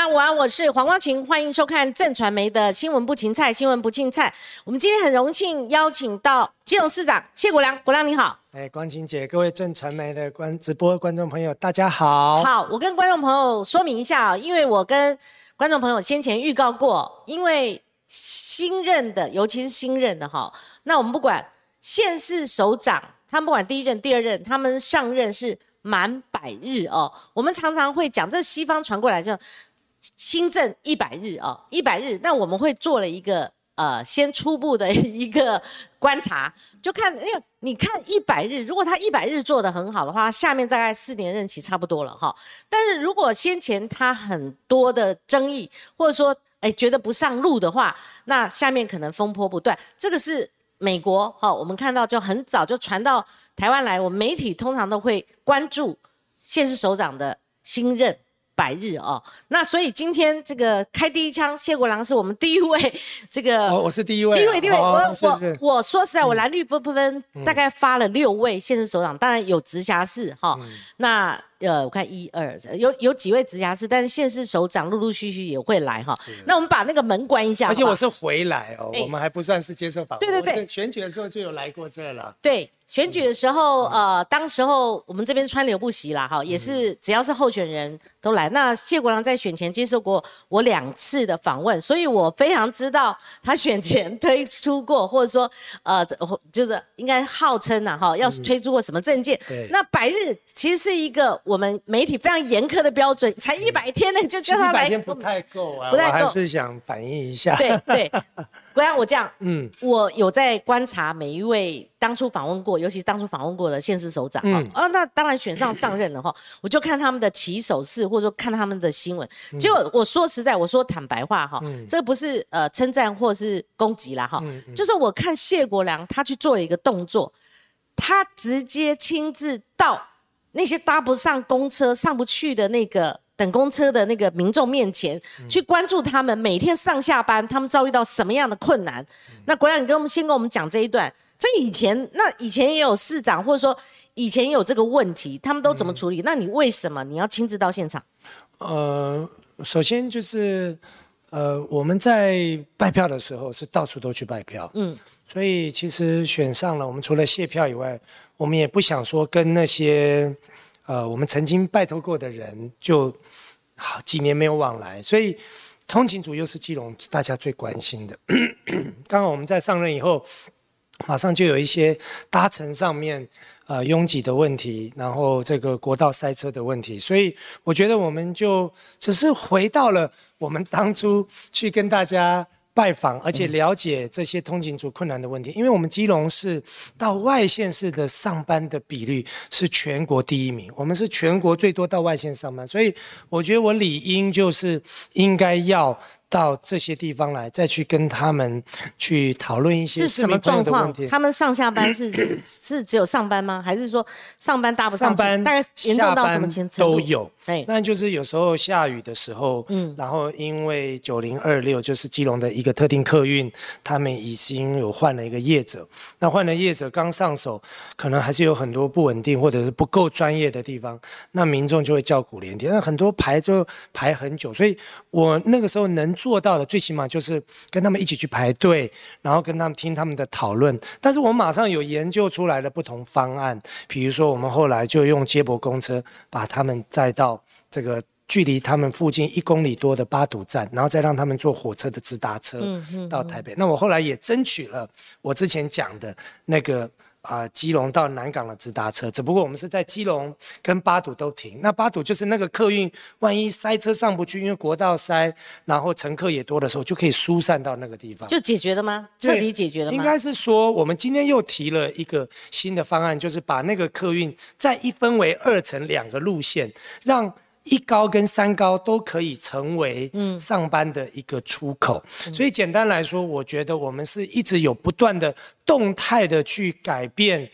大家午安，我是黄光琴，欢迎收看正传媒的新闻不芹菜，新闻不芹菜。我们今天很荣幸邀请到基隆市长谢国良，国良你好。哎，光晴姐，各位正传媒的观直播观众朋友，大家好。好，我跟观众朋友说明一下啊，因为我跟观众朋友先前预告过，因为新任的，尤其是新任的哈，那我们不管县市首长，他们不管第一任、第二任，他们上任是满百日哦。我们常常会讲，这西方传过来就。新政一百日啊，一百日，那我们会做了一个呃，先初步的一个观察，就看，因为你看一百日，如果他一百日做的很好的话，下面大概四年任期差不多了哈。但是如果先前他很多的争议，或者说哎觉得不上路的话，那下面可能风波不断。这个是美国哈，我们看到就很早就传到台湾来，我们媒体通常都会关注现市首长的新任。百日哦，那所以今天这个开第一枪，谢国良是我们第一位，这个哦我是第一位，第一位，第一位，我我我说实在，我蓝绿不不分，大概发了六位现任首长，当然有直辖市哈，那。呃，我看一二有有几位直辖市，但是县市首长陆陆续续也会来哈。那我们把那个门关一下。而且我是回来哦，我们还不算是接受访问。对对对，选举的时候就有来过这了。对，选举的时候，呃，当时候我们这边川流不息啦，哈，也是只要是候选人都来。那谢国良在选前接受过我两次的访问，所以我非常知道他选前推出过，或者说呃，就是应该号称呐，哈，要推出过什么证件。那百日其实是一个。我们媒体非常严苛的标准，才一百天呢，就叫他来。一百天不太够啊，不太够。还是想反映一下。对对，不然我这样，嗯，我有在观察每一位当初访问过，尤其当初访问过的县市首长啊，啊，那当然选上上任了哈，我就看他们的起手式，或者说看他们的新闻。结果我说实在，我说坦白话哈，这不是呃称赞或是攻击啦哈，就是我看谢国良他去做了一个动作，他直接亲自到。那些搭不上公车、上不去的那个等公车的那个民众面前，去关注他们每天上下班，他们遭遇到什么样的困难？那国良，你跟我们先跟我们讲这一段。这以前，那以前也有市长，或者说以前也有这个问题，他们都怎么处理？那你为什么你要亲自到现场？呃，首先就是。呃，我们在拜票的时候是到处都去拜票，嗯，所以其实选上了，我们除了谢票以外，我们也不想说跟那些呃我们曾经拜托过的人就好几年没有往来，所以通勤组又是基隆大家最关心的。刚好我们在上任以后，马上就有一些搭乘上面。呃，拥挤的问题，然后这个国道塞车的问题，所以我觉得我们就只是回到了我们当初去跟大家拜访，而且了解这些通勤族困难的问题。因为我们基隆市到外县市的上班的比率是全国第一名，我们是全国最多到外县上班，所以我觉得我理应就是应该要。到这些地方来，再去跟他们去讨论一些是什么状况？他们上下班是 是只有上班吗？还是说上班搭不上班？大概严重到什么程度？都有。哎，那就是有时候下雨的时候，嗯，然后因为九零二六就是基隆的一个特定客运，他们已经有换了一个业者。那换了业者刚上手，可能还是有很多不稳定或者是不够专业的地方，那民众就会叫苦连天。那很多排就排很久，所以我那个时候能。做到的最起码就是跟他们一起去排队，然后跟他们听他们的讨论。但是我们马上有研究出来的不同方案，比如说我们后来就用接驳公车把他们载到这个距离他们附近一公里多的巴堵站，然后再让他们坐火车的直达车到台北。那我后来也争取了我之前讲的那个。啊，基隆到南港的直达车，只不过我们是在基隆跟八堵都停。那八堵就是那个客运，万一塞车上不去，因为国道塞，然后乘客也多的时候，就可以疏散到那个地方。就解决了吗？彻底解决了吗？应该是说，我们今天又提了一个新的方案，就是把那个客运再一分为二层两个路线，让。一高跟三高都可以成为上班的一个出口，所以简单来说，我觉得我们是一直有不断的动态的去改变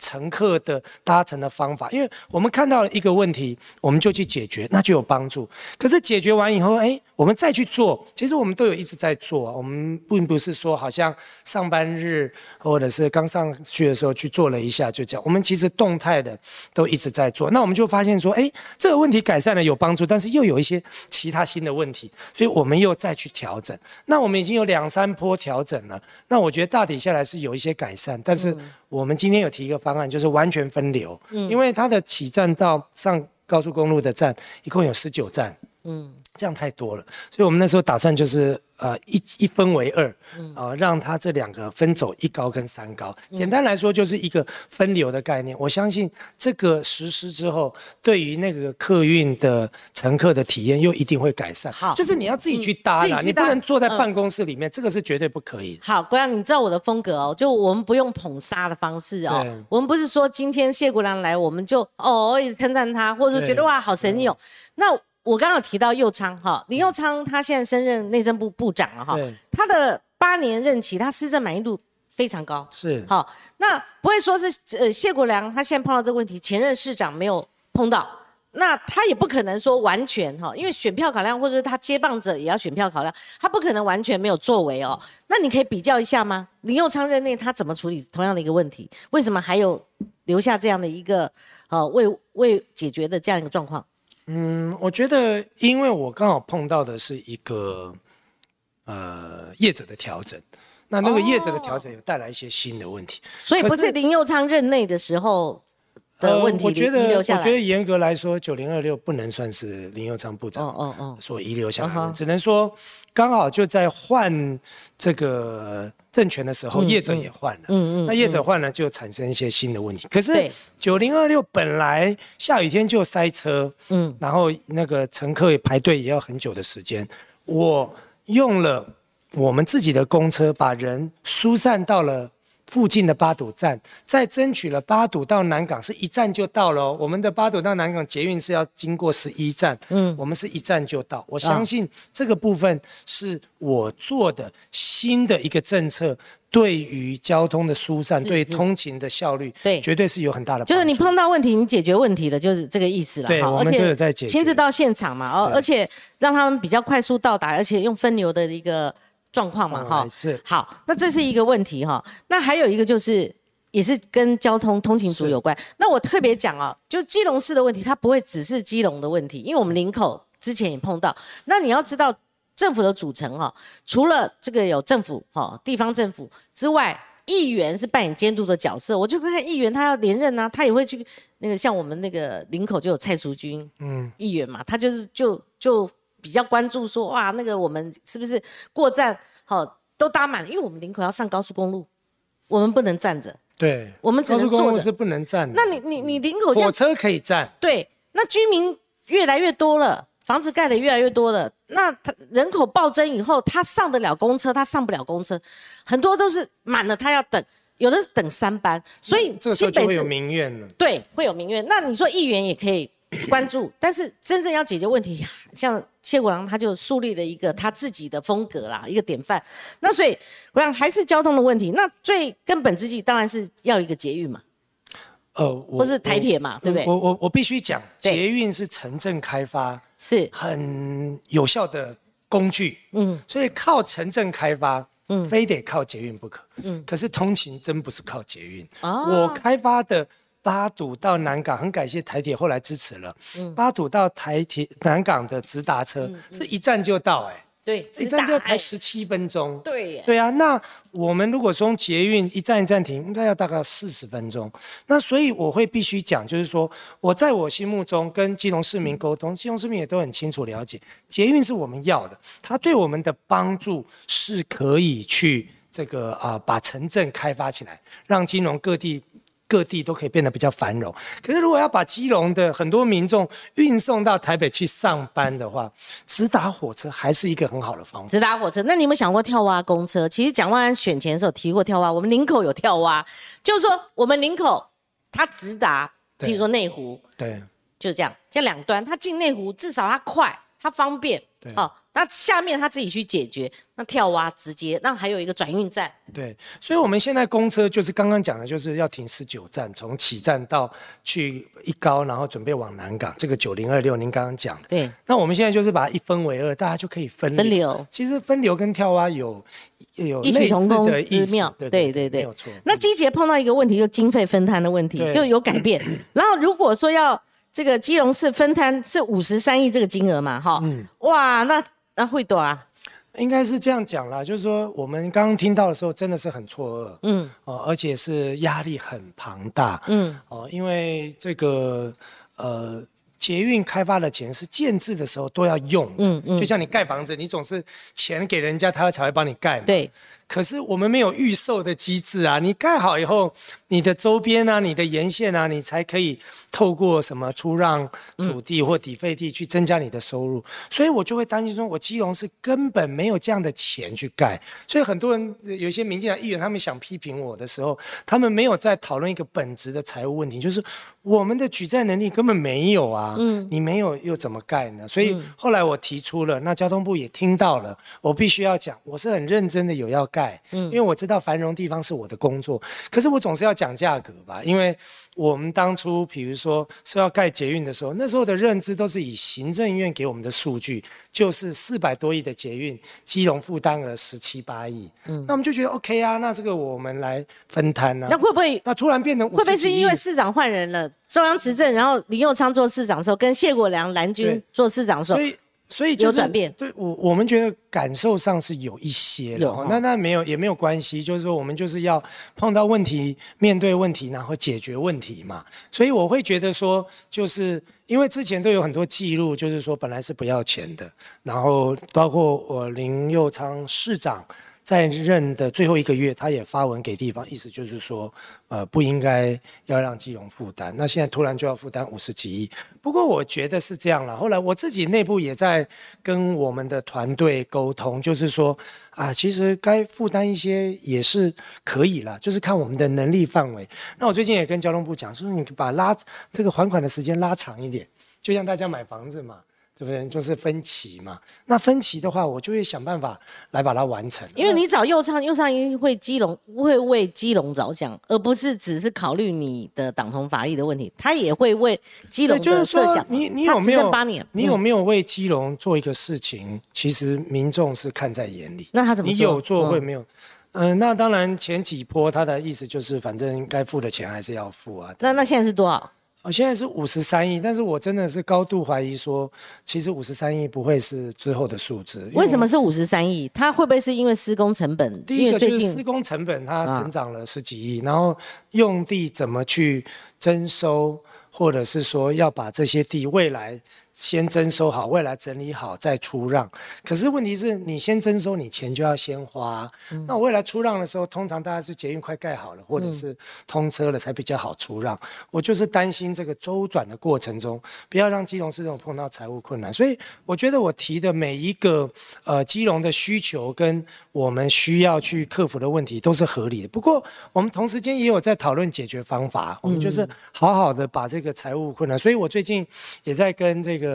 乘客的搭乘的方法，因为我们看到了一个问题，我们就去解决，那就有帮助。可是解决完以后，哎。我们再去做，其实我们都有一直在做，我们并不是说好像上班日或者是刚上去的时候去做了一下就这样，我们其实动态的都一直在做。那我们就发现说，哎，这个问题改善了有帮助，但是又有一些其他新的问题，所以我们又再去调整。那我们已经有两三波调整了，那我觉得大体下来是有一些改善，但是我们今天有提一个方案，就是完全分流，嗯，因为它的起站到上高速公路的站一共有十九站，嗯。这样太多了，所以我们那时候打算就是呃一一分为二，啊让它这两个分走一高跟三高。简单来说就是一个分流的概念。我相信这个实施之后，对于那个客运的乘客的体验又一定会改善。好，就是你要自己去搭啦，你不能坐在办公室里面，这个是绝对不可以。好，国良，你知道我的风格哦，就我们不用捧杀的方式哦，我们不是说今天谢国良来，我们就哦一直称赞他，或者觉得哇好神勇，那。我刚刚提到右昌哈，林右昌他现在升任内政部部长了哈，他的八年任期，他施政满意度非常高，是好，那不会说是呃谢国良他现在碰到这个问题，前任市长没有碰到，那他也不可能说完全哈，因为选票考量或者是他接棒者也要选票考量，他不可能完全没有作为哦。那你可以比较一下吗？林右昌任内他怎么处理同样的一个问题？为什么还有留下这样的一个呃未未解决的这样一个状况？嗯，我觉得，因为我刚好碰到的是一个呃业者的调整，那那个业者的调整有带来一些新的问题，所以不是林佑昌任内的时候的问题我觉得，我觉得严格来说，九零二六不能算是林佑昌部长所遗留下来的，只能说刚好就在换这个。政权的时候，业者也换了，嗯嗯，那业者换了就产生一些新的问题。可是九零二六本来下雨天就塞车，嗯，然后那个乘客排队也要很久的时间。我用了我们自己的公车，把人疏散到了。附近的八堵站，再争取了八堵到南港是一站就到了。我们的八堵到南港捷运是要经过十一站，嗯，我们是一站就到。我相信这个部分是我做的新的一个政策，对于交通的疏散，对通勤的效率，对，绝对是有很大的。就是你碰到问题，你解决问题的，就是这个意思了。对，我们都有在解亲自到现场嘛，哦，而且让他们比较快速到达，而且用分流的一个。状况嘛，哈，是好，那这是一个问题哈。那还有一个就是，也是跟交通通勤族有关。那我特别讲啊，就基隆市的问题，它不会只是基隆的问题，因为我们林口之前也碰到。那你要知道，政府的组成哈，除了这个有政府哈，地方政府之外，议员是扮演监督的角色。我就看议员他要连任啊，他也会去那个像我们那个林口就有蔡淑君，嗯，议员嘛，他就是就就。比较关注说哇，那个我们是不是过站好都搭满了？因为我们林口要上高速公路，我们不能站着。对，我们只能坐着是不能站。那你你你林口火车可以站。对，那居民越来越多了，房子盖的越来越多了，那他人口暴增以后，他上得了公车，他上不了公车，很多都是满了，他要等，有的是等三班，所以新北会有民怨了。对，会有民怨。那你说议员也可以。关注，但是真正要解决问题，像谢国良他就树立了一个他自己的风格啦，一个典范。那所以我想还是交通的问题，那最根本之计当然是要一个捷运嘛，呃，或是台铁嘛，对不对？我我我必须讲，捷运是城镇开发是。很有效的工具，嗯，所以靠城镇开发，嗯，非得靠捷运不可，嗯，可是通勤真不是靠捷运，我开发的。八堵到南港，很感谢台铁后来支持了。八堵到台铁南港的直达车是一站就到，哎，对，一站就才十七分钟。对，对啊。那我们如果从捷运一站一站停，应该要大概四十分钟。那所以我会必须讲，就是说我在我心目中跟基隆市民沟通，基隆市民也都很清楚了解，捷运是我们要的，它对我们的帮助是可以去这个啊把城镇开发起来，让金融各地。各地都可以变得比较繁荣，可是如果要把基隆的很多民众运送到台北去上班的话，直达火车还是一个很好的方法。直达火车，那你有没有想过跳蛙公车？其实蒋万安选前的时候提过跳蛙，我们林口有跳蛙，就是说我们林口它直达，比如说内湖，对，就是这样，这两端它进内湖至少它快，它方便，对。好、那下面他自己去解决，那跳蛙直接，那还有一个转运站，对，所以我们现在公车就是刚刚讲的，就是要停十九站，从起站到去一高，然后准备往南港，这个九零二六您刚刚讲的。对，那我们现在就是把它一分为二，大家就可以分分流。其实分流跟跳蛙有有异曲同工的意思之妙，对对对对对没有错。那季节碰到一个问题，就经费分摊的问题，就有改变。然后如果说要这个基隆市分摊是五十三亿这个金额嘛，哈，嗯哇，那那会多啊？应该是这样讲啦，就是说我们刚刚听到的时候真的是很错愕，嗯哦，而且是压力很庞大，嗯，哦，因为这个呃。捷运开发的钱是建制的时候都要用的，嗯嗯就像你盖房子，你总是钱给人家，他才会帮你盖嘛。对，可是我们没有预售的机制啊，你盖好以后，你的周边啊、你的沿线啊，你才可以透过什么出让土地或抵费地去增加你的收入。所以我就会担心说，我基隆是根本没有这样的钱去盖。所以很多人呃有一些民进党议员，他们想批评我的时候，他们没有在讨论一个本质的财务问题，就是我们的举债能力根本没有啊。嗯，你没有又怎么盖呢？所以后来我提出了，那交通部也听到了，我必须要讲，我是很认真的有要盖，嗯，因为我知道繁荣地方是我的工作，可是我总是要讲价格吧，因为我们当初比如说说要盖捷运的时候，那时候的认知都是以行政院给我们的数据，就是四百多亿的捷运，基隆负担额十七八亿，嗯，那我们就觉得 OK 啊，那这个我们来分摊啊，那会不会那突然变成会不会50几亿是因为市长换人了？中央执政，然后林佑昌做市长的时候，跟谢国良蓝军做市长的时候所，以就是有转变对我我们觉得感受上是有一些的那那没有也没有关系，就是说我们就是要碰到问题，面对问题，然后解决问题嘛。所以我会觉得说，就是因为之前都有很多记录，就是说本来是不要钱的，然后包括我林佑昌市长。在任的最后一个月，他也发文给地方，意思就是说，呃，不应该要让基隆负担。那现在突然就要负担五十几亿，不过我觉得是这样了。后来我自己内部也在跟我们的团队沟通，就是说，啊，其实该负担一些也是可以啦，就是看我们的能力范围。那我最近也跟交通部讲，说你把拉这个还款的时间拉长一点，就像大家买房子嘛。对不对？就是分歧嘛。那分歧的话，我就会想办法来把它完成。因为你找右上，右上一定会基隆会为基隆着想，而不是只是考虑你的党同法异的问题，他也会为基，隆的设想。你你有没有八年，你有嗯没有为基隆做一个事情？其实民众是看在眼里。那他怎么说你有做嗯会没有？嗯、那当然前几波他的意思就是，反正该付的钱还是要付啊。那那现在是多少？哦，现在是五十三亿，但是我真的是高度怀疑说，其实五十三亿不会是最后的数字。为什么是五十三亿？它会不会是因为施工成本？第一个就是施工成本它啊成长了十几亿，然后用地怎么去征收，或者是说要把这些地未来先征收好，未来整理好再出让。可是问题是你先征收，你钱就要先花。嗯那我未来出让的时候，通常大家是捷运快盖好了，或者是通车了才比较好出让。我就是担心这个周转的过程中，不要让基隆市政府碰到财务困难。所以我觉得我提的每一个呃基隆的需求跟我们需要去克服的问题都是合理的。不过我们同时间也有在讨论解决方法，我们就是好好的把这个财务困难。所以我最近也在跟这个。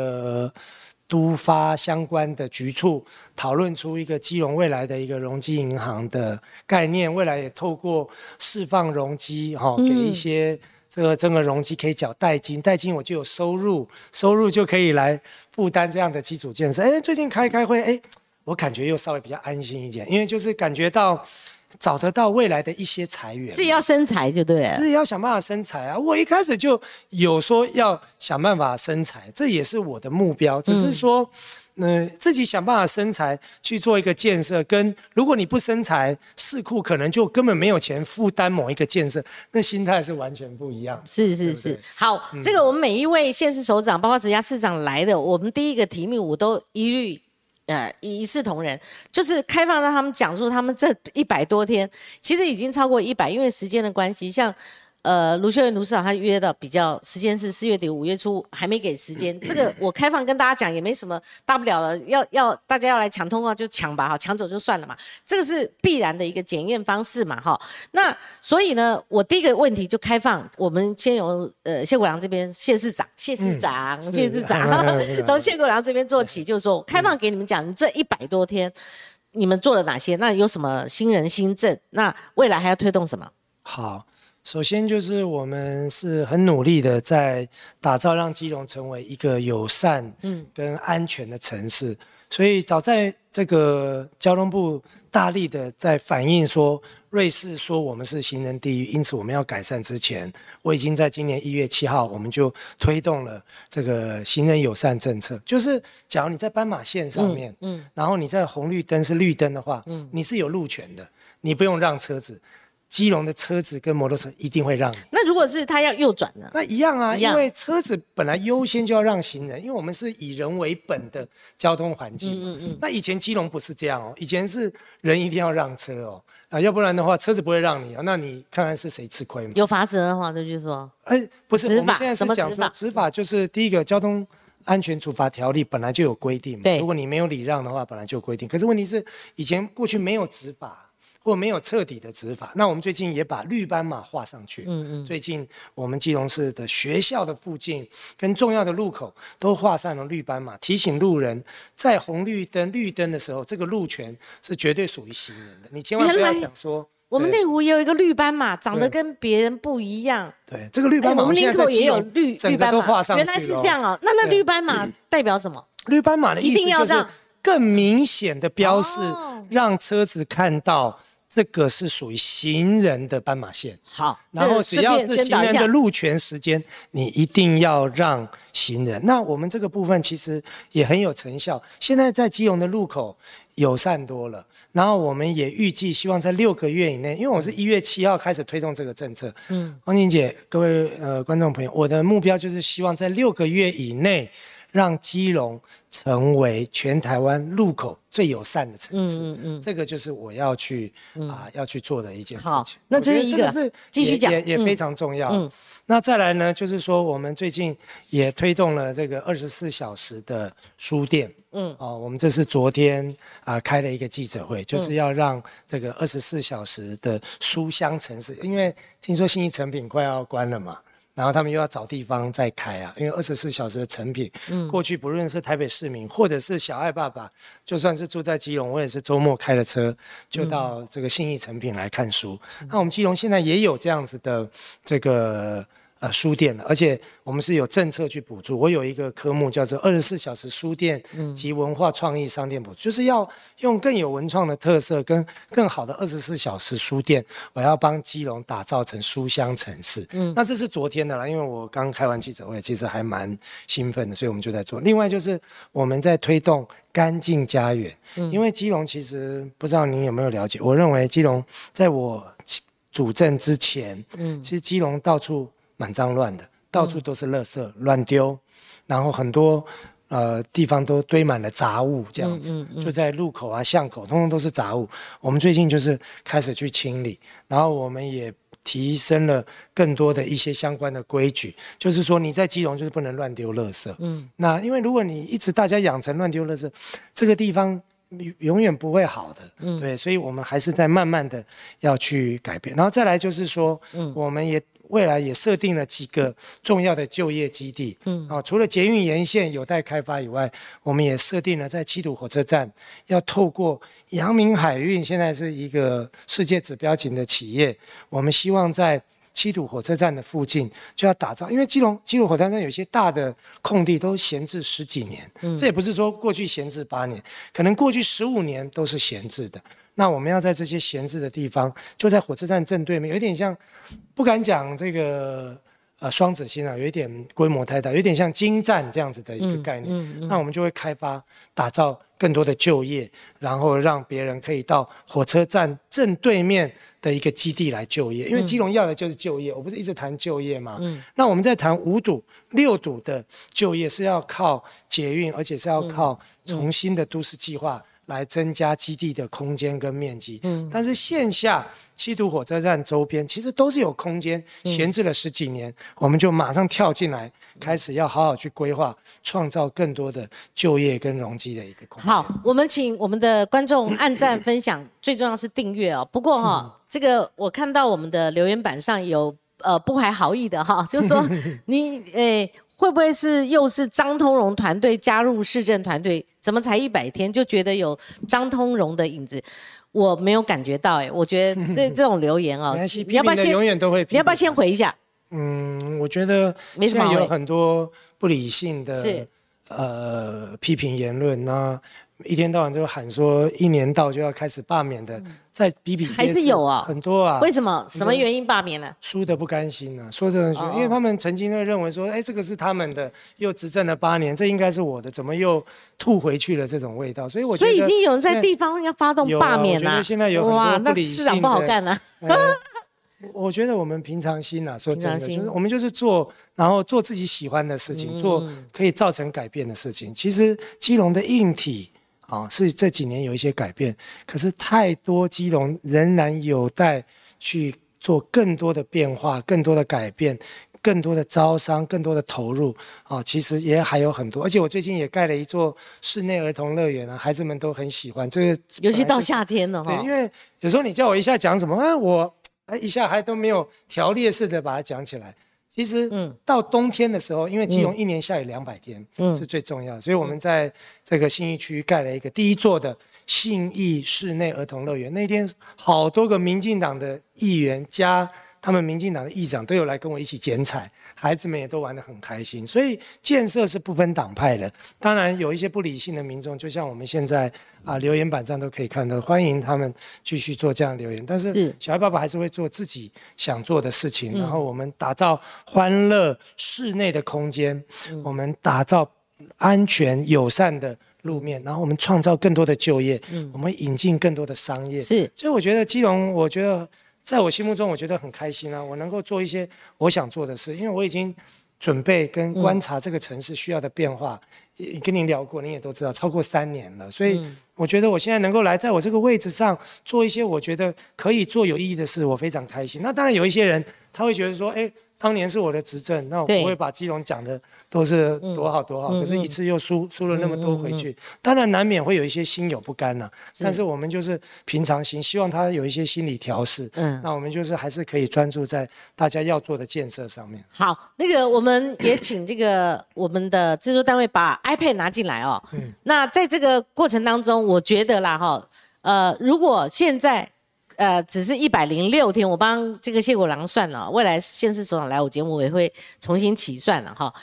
都发相关的局处讨论出一个基隆未来的一个容积银行的概念，未来也透过释放容积，哈、给一些这个整个容积可以缴代金，代金我就有收入，收入就可以来负担这样的基础建设。哎，最近开开会，哎，我感觉又稍微比较安心一点，因为就是感觉到找得到未来的一些财源。自己要生财就对了自己要想办法生财啊！我一开始就有说要想办法生财，这也是我的目标。只是说，嗯、自己想办法生财去做一个建设，跟如果你不生财，市库可能就根本没有钱负担某一个建设，那心态是完全不一样。是是是，好，这个我们每一位县市首长，包括直辖市长来的，我们第一个题目我都一律。呃，一视同仁，就是开放让他们讲述他们这一百多天，其实已经超过一百，因为时间的关系，像呃，卢秀媛卢市长他约的比较时间是四月底五月初，还没给时间。这个我开放跟大家讲，也没什么大不了的。要要大家要来抢通告就抢吧，哈，抢走就算了嘛。这个是必然的一个检验方式嘛，哈。那所以呢，我第一个问题就开放，我们先由呃谢国良这边谢市长，谢市长，谢市长，从谢国良这边做起，就是说开放给你们讲，这一百多天你们做了哪些？那有什么新人新政？那未来还要推动什么？好。首先就是我们是很努力的在打造，让基隆成为一个友善、嗯，跟安全的城市。所以早在这个交通部大力的在反映说，瑞士说我们是行人地狱，因此我们要改善之前，我已经在今年一月七号，我们就推动了这个行人友善政策。就是假如你在斑马线上面，嗯，然后你在红绿灯是绿灯的话，嗯，你是有路权的，你不用让车子。基隆的车子跟摩托车一定会让你。那如果是他要右转呢？那一样啊，因为车子本来优先就要让行人，因为我们是以人为本的交通环境。嗯嗯。那以前基隆不是这样哦，以前是人一定要让车哦，啊，要不然的话车子不会让你哦。那你看看是谁吃亏嘛？有罚则的话，这就是说，哎，不是，执法什么执法？执法就是第一个交通安全处罚条例本来就有规定，对，如果你没有礼让的话，本来就有规定。可是问题是以前过去没有执法。或没有彻底的执法，那我们最近也把绿斑马画上去。嗯嗯。最近我们基隆市的学校的附近跟重要的路口都画上了绿斑马，提醒路人在红绿灯绿灯的时候，这个路权是绝对属于行人的。你千万不要想说，我们内湖也有一个绿斑马，长得跟别人不一样。对，这个绿斑马，我们林口也有绿绿斑马，原来是这样哦。那那绿斑马代表什么？绿斑马的意思就是更明显的标示，让车子看到。这个是属于行人的斑马线，好，然后只要是行人的路权时间，你一定要让行人。那我们这个部分其实也很有成效，现在在基隆的路口友善多了，然后我们也预计希望在六个月以内，因为我是一月七号开始推动这个政策，嗯，王宁姐，各位呃观众朋友，我的目标就是希望在六个月以内。让基隆成为全台湾路口最友善的城市，嗯嗯嗯，这个就是我要去啊要去做的一件事情。好，那这是一个是继续讲也也非常重要。嗯，那再来呢，就是说我们最近也推动了这个二十四小时的书店。嗯，哦，我们这是昨天啊开了一个记者会，就是要让这个二十四小时的书香城市，因为听说新一成品快要关了嘛。然后他们又要找地方再开啊，因为二十四小时的成品，嗯，过去不论是台北市民或者是小爱爸爸，就算是住在基隆，我也是周末开了车就到这个信义成品来看书。那我们基隆现在也有这样子的这个。呃，书店了，而且我们是有政策去补助。我有一个科目叫做二十四小时书店及文化创意商店补助，就是要用更有文创的特色跟更好的二十四小时书店，我要帮基隆打造成书香城市。嗯，那这是昨天的啦，因为我刚开完记者会，其实还蛮兴奋的，所以我们就在做。另外就是我们在推动干净家园，因为基隆其实不知道您有没有了解，我认为基隆在我主政之前，嗯，其实基隆到处。蛮脏乱的，到处都是垃圾乱丢，然后很多呃地方都堆满了杂物，这样子就在路口啊巷口，通通都是杂物。我们最近就是开始去清理，然后我们也提升了更多的一些相关的规矩，就是说你在基隆就是不能乱丢垃圾。嗯，那因为如果你一直大家养成乱丢垃圾，这个地方永远不会好的。嗯，对，所以我们还是在慢慢的要去改变。然后再来就是说，嗯，我们也。未来也设定了几个重要的就业基地，嗯，啊，除了捷运沿线有待开发以外，我们也设定了在七堵火车站，要透过阳明海运，现在是一个世界指标型的企业，我们希望在七堵火车站的附近就要打造，因为基隆基隆火车站有些大的空地都闲置十几年，嗯，这也不是说过去闲置八年，可能过去十五年都是闲置的。那我们要在这些闲置的地方，就在火车站正对面，有点像，不敢讲这个呃双子星啊，有一点规模太大，有点像金站这样子的一个概念。那我们就会开发、打造更多的就业，然后让别人可以到火车站正对面的一个基地来就业。因为基隆要的就是就业，我不是一直谈就业嘛？那我们在谈五堵、六堵的就业是要靠捷运，而且是要靠重新的都市计划。来增加基地的空间跟面积。嗯，但是线下七堵火车站周边其实都是有空间，闲置了十几年，我们就马上跳进来，开始要好好去规划，创造更多的就业跟容积的一个空间。好，我们请我们的观众按赞、分享，最重要是订阅哦。不过哈，这个我看到我们的留言板上有呃不怀好意的哈，就是说 你诶。会不会是又是张通荣团队加入市政团队？怎么才一百天就觉得有张通荣的影子？我没有感觉到哎，我觉得这这种留言哦，你要不要先永远都会？你要不要先回一下？嗯，我觉得现在有很多不理性的呃批评言论那一天到晚就喊说一年到就要开始罢免的，在比比还是有啊，很多啊。为什么？什么原因罢免呢？输的不甘心啊，说的说，因为他们曾经会认为说，哎，这个是他们的，又执政了八年，这应该是我的，怎么又吐回去了这种味道？所以我觉得，所以已经有人在地方要发动罢免了。现在有很多不理性的。市长不好干啊。我觉得我们平常心啊，说真的，就是我们就是做，然后做自己喜欢的事情，做可以造成改变的事情。其实基隆的硬体。啊，是这几年有一些改变，可是太多基隆仍然有待去做更多的变化、更多的改变、更多的招商、更多的投入啊。其实也还有很多，而且我最近也盖了一座室内儿童乐园啊，孩子们都很喜欢这个，尤其到夏天了哈。对，因为有时候你叫我一下讲什么啊，我哎一下还都没有条列式的把它讲起来。其实，嗯，到冬天的时候，因为基隆一年下雨两百天，嗯，是最重要的，所以我们在这个信义区盖了一个第一座的信义室内儿童乐园。那天好多个民进党的议员加他们民进党的议长都有来跟我一起剪彩。孩子们也都玩得很开心，所以建设是不分党派的。当然有一些不理性的民众，就像我们现在啊留言板上都可以看到，欢迎他们继续做这样留言。但是小孩爸爸还是会做自己想做的事情，然后我们打造欢乐室内的空间，我们打造安全友善的路面，然后我们创造更多的就业，我们引进更多的商业。是，所以我觉得基隆，我觉得。在我心目中，我觉得很开心啊！我能够做一些我想做的事，因为我已经准备跟观察这个城市需要的变化。跟您聊过，您也都知道，超过三年了，所以我觉得我现在能够来在我这个位置上做一些我觉得可以做有意义的事，我非常开心。那当然有一些人他会觉得说，哎，当年是我的执政，那我不会把基隆讲的。都是多好多好，可是一次又输输了那么多回去，当然难免会有一些心有不甘呐。但是我们就是平常心，希望他有一些心理调试。嗯，那我们就是还是可以专注在大家要做的建设上面。好，那个我们也请这个我们的制作单位把 iPad 拿进来哦。嗯，那在这个过程当中，我觉得啦哈，呃，如果现在呃只是一百零六天，我帮这个谢国良算了，未来县市首长来我节目，我也会重新起算了哈。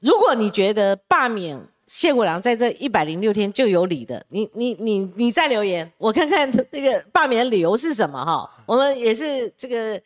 如果你觉得罢免谢国良在这一百零六天就有理的，你你你你再留言，我看看那个罢免理由是什么哈。我们也是这个。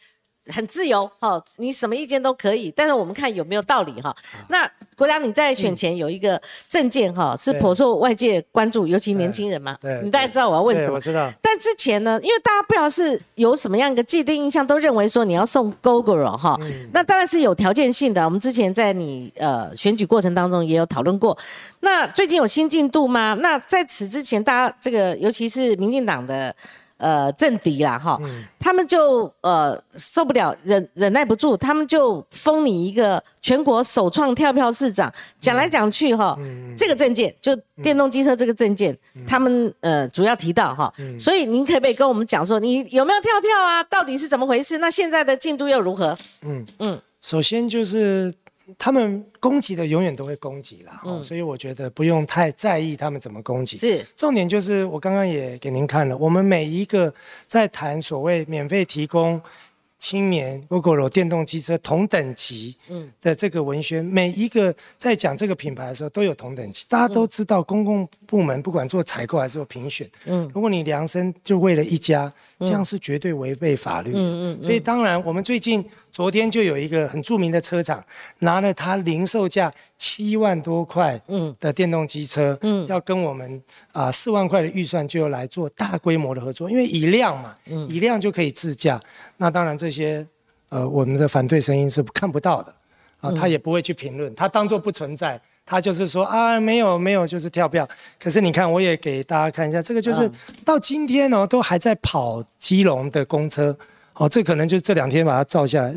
很自由哈，你什么意见都可以，但是我们看有没有道理哈。那国良你在选前有一个证件哈，是颇受外界关注，尤其年轻人嘛。对，你大概知道我要问什么？我知道。但之前呢，因为大家不知道是有什么样一个既定印象，都认为说你要送 GoGo 哈。那当然是有条件性的。我们之前在你呃选举过程当中也有讨论过。那最近有新进度吗？那在此之前，大家这个尤其是民进党的。呃，政敌啦，哈，他们就呃受不了，忍忍耐不住，他们就封你一个全国首创跳票市长。讲来讲去，哈，这个证件就电动机车这个证件，他们呃主要提到哈，所以您可不可以跟我们讲说，你有没有跳票啊？到底是怎么回事？那现在的进度又如何？嗯嗯，首先就是。他们攻击的永远都会攻击啦，所以我觉得不用太在意他们怎么攻击。是，重点就是我刚刚也给您看了，我们每一个在谈所谓免费提供。青年 GoGo 电动机车同等级的这个文宣，每一个在讲这个品牌的时候都有同等级。大家都知道，公共部门不管做采购还是做评选，嗯，如果你量身就为了一家，这样是绝对违背法律。嗯嗯。所以当然，我们最近昨天就有一个很著名的车厂拿了他零售价七万多块的电动机车，嗯，要跟我们啊四万块的预算就来做大规模的合作，因为一辆嘛，一辆就可以自驾。那当然这些，呃，我们的反对声音是看不到的，啊，他也不会去评论，他当做不存在，他就是说啊，没有没有，就是跳票。可是你看，我也给大家看一下，这个就是到今天哦，都还在跑基隆的公车。哦，这可能就这两天把它照下来。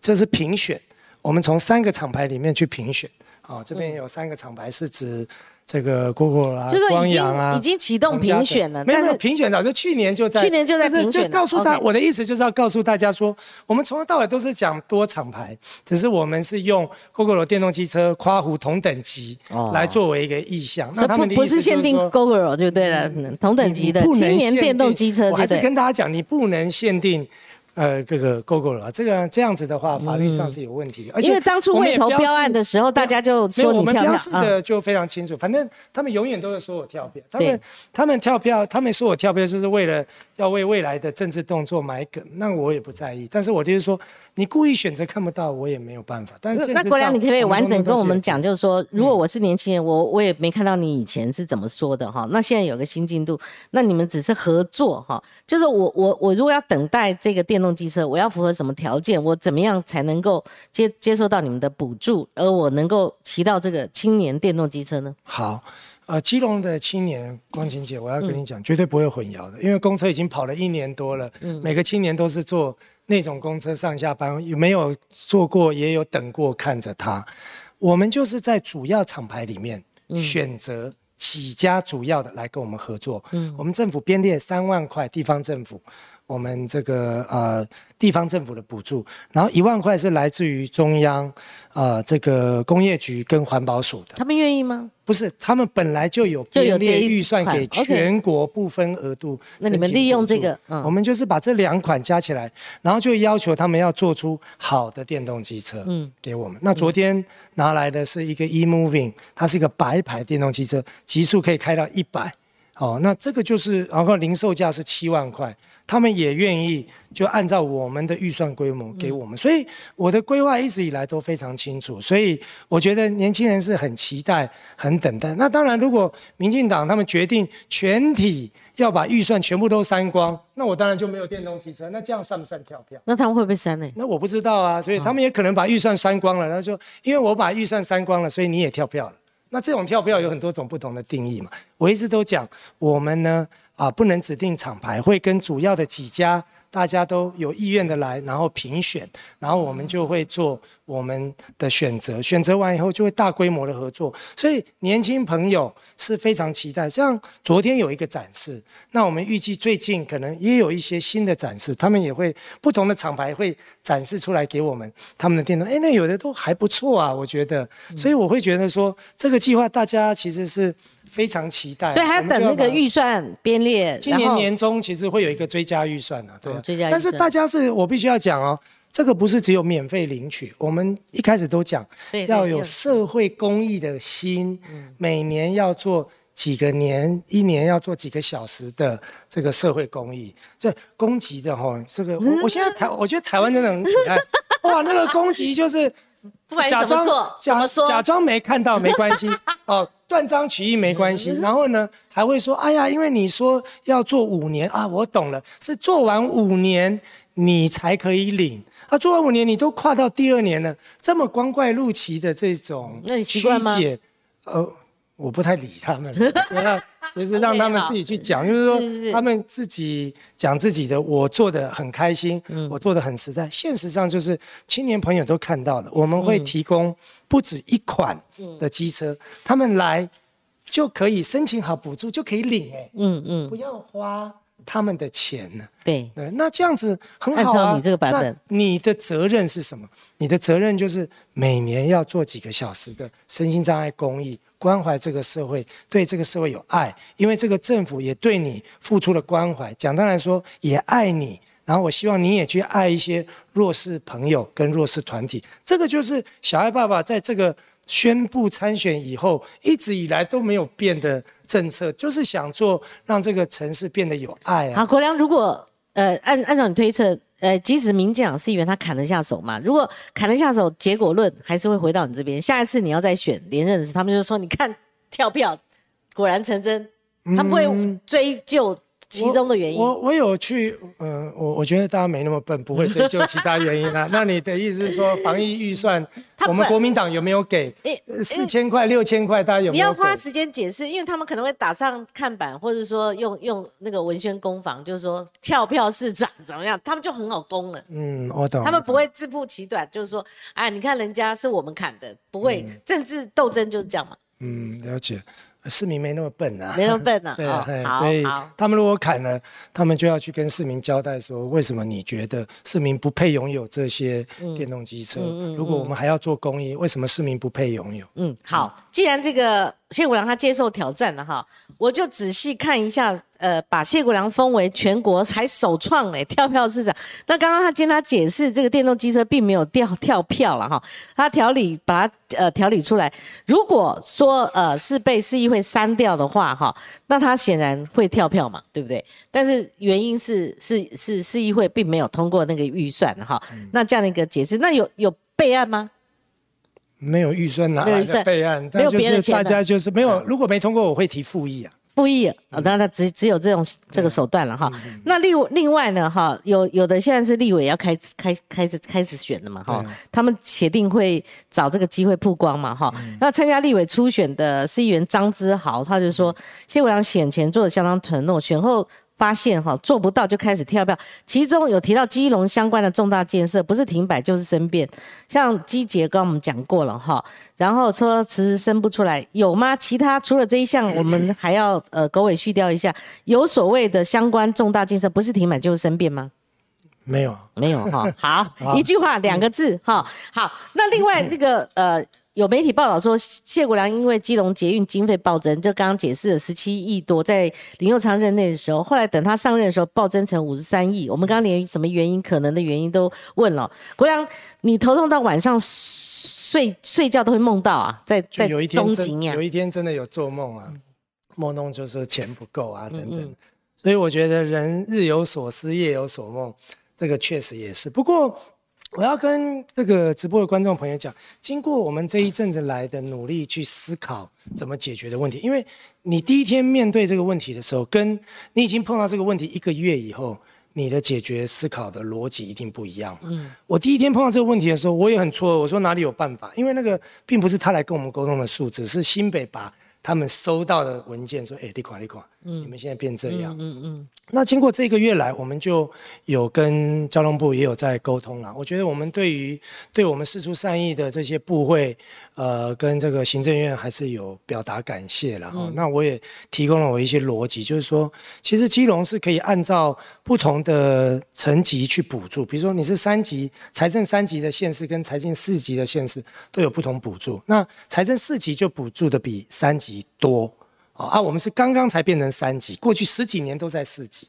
这是评选，我们从三个厂牌里面去评选。哦，这边有三个厂牌是指。这个 Google 啊，光阳啊，已经启动评选了。没有评选早就去年就在，去年就在评选。就告诉他，我的意思就是要告诉大家说，我们从头到尾都是讲多厂牌，只是我们是用 Google 电动汽车夸胡同等级来作为一个意向。那他们不是限定 Google 就对了，同等级的青年电动机车，我还是跟大家讲，你不能限定。呃，这个够够了，这个这样子的话，法律上是有问题。而且因为当初未投标案的时候，大家就说你跳票。我们标示的就非常清楚，反正他们永远都是说我跳票。他们他们跳票，他们说我跳票，就是为了要为未来的政治动作买梗。那我也不在意，但是我就是说。你故意选择看不到，我也没有办法。但是那国良，你可不可以完整跟我们讲，就是说，如果我是年轻人，我我也没看到你以前是怎么说的哈。那现在有个新进度，那你们只是合作哈，就是我我我如果要等待这个电动机车，我要符合什么条件？我怎么样才能够接接受到你们的补助，而我能够骑到这个青年电动机车呢？好，呃，基隆的青年光晴姐，我要跟你讲，绝对不会混淆的，因为公车已经跑了一年多了，嗯每个青年都是坐。那种公车上下班有没有坐过？也有等过，看着他。我们就是在主要厂牌里面选择几家主要的来跟我们合作。嗯，我们政府编列三万块，地方政府。我们这个呃地方政府的补助，然后一万块是来自于中央，呃这个工业局跟环保署的。他们愿意吗？不是，他们本来就有编列预算给全国不分额度。那你们利用这个，我们就是把这两款加起来，然后就要求他们要做出好的电动机车，嗯，给我们。那昨天拿来的是一个 e-moving，它是一个白牌电动汽车，极速可以开到一百。哦，那这个就是，然后零售价是七万块。他们也愿意就按照我们的预算规模给我们，所以我的规划一直以来都非常清楚，所以我觉得年轻人是很期待、很等待。那当然，如果民进党他们决定全体要把预算全部都删光，那我当然就没有电动汽车。那这样算不算跳票？那他们会不会删呢？那我不知道啊，所以他们也可能把预算删光了。然后说，因为我把预算删光了，所以你也跳票了。那这种跳票有很多种不同的定义嘛。我一直都讲，我们呢。啊，不能指定厂牌，会跟主要的几家。大家都有意愿的来，然后评选，然后我们就会做我们的选择。选择完以后，就会大规模的合作。所以年轻朋友是非常期待。像昨天有一个展示，那我们预计最近可能也有一些新的展示，他们也会不同的厂牌会展示出来给我们他们的电动。哎，那有的都还不错啊，我觉得。所以我会觉得说，这个计划大家其实是。非常期待，所以还要等那个预算编列。今年年中其实会有一个追加预算啊，对，追加。但是大家是我必须要讲哦，这个不是只有免费领取，我们一开始都讲要有社会公益的心，每年要做几个年，一年要做几个小时的这个社会公益。这公级的哈，这个我我现在台，我觉得台湾真的很可爱，哇，那个公级就是假装假假装没看到没关系 哦。断章取义没关系，然后呢，还会说，哎呀，因为你说要做五年啊，我懂了，是做完五年你才可以领啊，做完五年你都跨到第二年了，这么光怪陆奇的这种曲解，呃。我不太理他们，就是让他们自己去讲，就是说他们自己讲自己的，我做的很开心，我做的很实在。现实上就是青年朋友都看到了，我们会提供不止一款的机车，他们来就可以申请好补助，就可以领哎，嗯嗯，不要花。他们的钱呢？对对，那这样子很好啊。你这个版本，你的责任是什么？你的责任就是每年要做几个小时的身心障碍公益，关怀这个社会，对这个社会有爱。因为这个政府也对你付出了关怀，简单来说也爱你。然后我希望你也去爱一些弱势朋友跟弱势团体。这个就是小爱爸爸在这个。宣布参选以后，一直以来都没有变的政策，就是想做让这个城市变得有爱啊。好，国良，如果呃按按照你推测，呃，即使民进党是以为他砍得下手嘛，如果砍得下手，结果论还是会回到你这边。下一次你要再选连任时，他们就说你看跳票果然成真，他不会追究其中的原因。我我有去，嗯，我我觉得大家没那么笨，不会追究其他原因啊。那你的意思是说，防疫预算，我们国民党有没有给？四千块、六千块，大家有没有？你要花时间解释，因为他们可能会打上看板，或者说用用那个文宣攻防，就是说跳票市长怎么样，他们就很好攻了。嗯，我懂。他们不会自曝其短，就是说，哎，你看人家是我们砍的，不会政治斗争就是这样嘛。嗯，了解。市民没那么笨啊，没那么笨啊。对，所以他们如果砍了，他们就要去跟市民交代说，为什么你觉得市民不配拥有这些电动机车？如果我们还要做公益，为什么市民不配拥有？嗯，好，既然这个谢国良他接受挑战了哈，我就仔细看一下。呃，把谢国良封为全国才首创哎跳票市长。那刚刚他听他解释，这个电动机车并没有掉跳票了哈，他调理把它呃调理出来。如果说呃是被市议会删掉的话哈，那他显然会跳票嘛，对不对？但是原因是是是市议会并没有通过那个预算哈。那这样的一个解释，那有有备案吗？没有预算拿来备案，没有别的钱，大家就是没有。如果没通过，我会提复议啊。故意，那那只只有这种这个手段了哈。那另另外呢哈，有有的现在是立委要开开开始开始选了嘛哈，他们铁定会找这个机会曝光嘛哈。那参加立委初选的市议员张之豪，他就说谢国良选前做的相当承诺，选后。发现哈做不到就开始跳票，其中有提到基隆相关的重大建设，不是停摆就是生变，像基捷跟我们讲过了哈，然后说迟迟生不出来，有吗？其他除了这一项，我们还要呃狗尾续貂一下，有所谓的相关重大建设，不是停摆就是生变吗？没有，没有哈。好，一句话两个字哈。好，那另外 这个呃。有媒体报道说，谢国良因为基隆捷运经费暴增，就刚刚解释了十七亿多，在林佑昌任内的时候，后来等他上任的时候暴增成五十三亿。我们刚刚连什么原因、可能的原因都问了。国良，你头痛到晚上睡睡觉都会梦到啊，在在中景呀，有一天真的有做梦啊，梦中就是钱不够啊等等。所以我觉得人日有所思，夜有所梦，这个确实也是。不过。我要跟这个直播的观众朋友讲，经过我们这一阵子来的努力去思考怎么解决的问题，因为你第一天面对这个问题的时候，跟你已经碰到这个问题一个月以后，你的解决思考的逻辑一定不一样。嗯，我第一天碰到这个问题的时候，我也很错，我说哪里有办法？因为那个并不是他来跟我们沟通的数字，是新北把他们收到的文件说，哎，你款你款，嗯，你们现在变这样，嗯嗯。那经过这个月来，我们就有跟交通部也有在沟通了。我觉得我们对于对我们事出善意的这些部会，呃，跟这个行政院还是有表达感谢了哈。那我也提供了我一些逻辑，就是说，其实基隆是可以按照不同的层级去补助，比如说你是三级财政三级的县市跟财政四级的县市都有不同补助，那财政四级就补助的比三级多。啊，我们是刚刚才变成三级，过去十几年都在四级，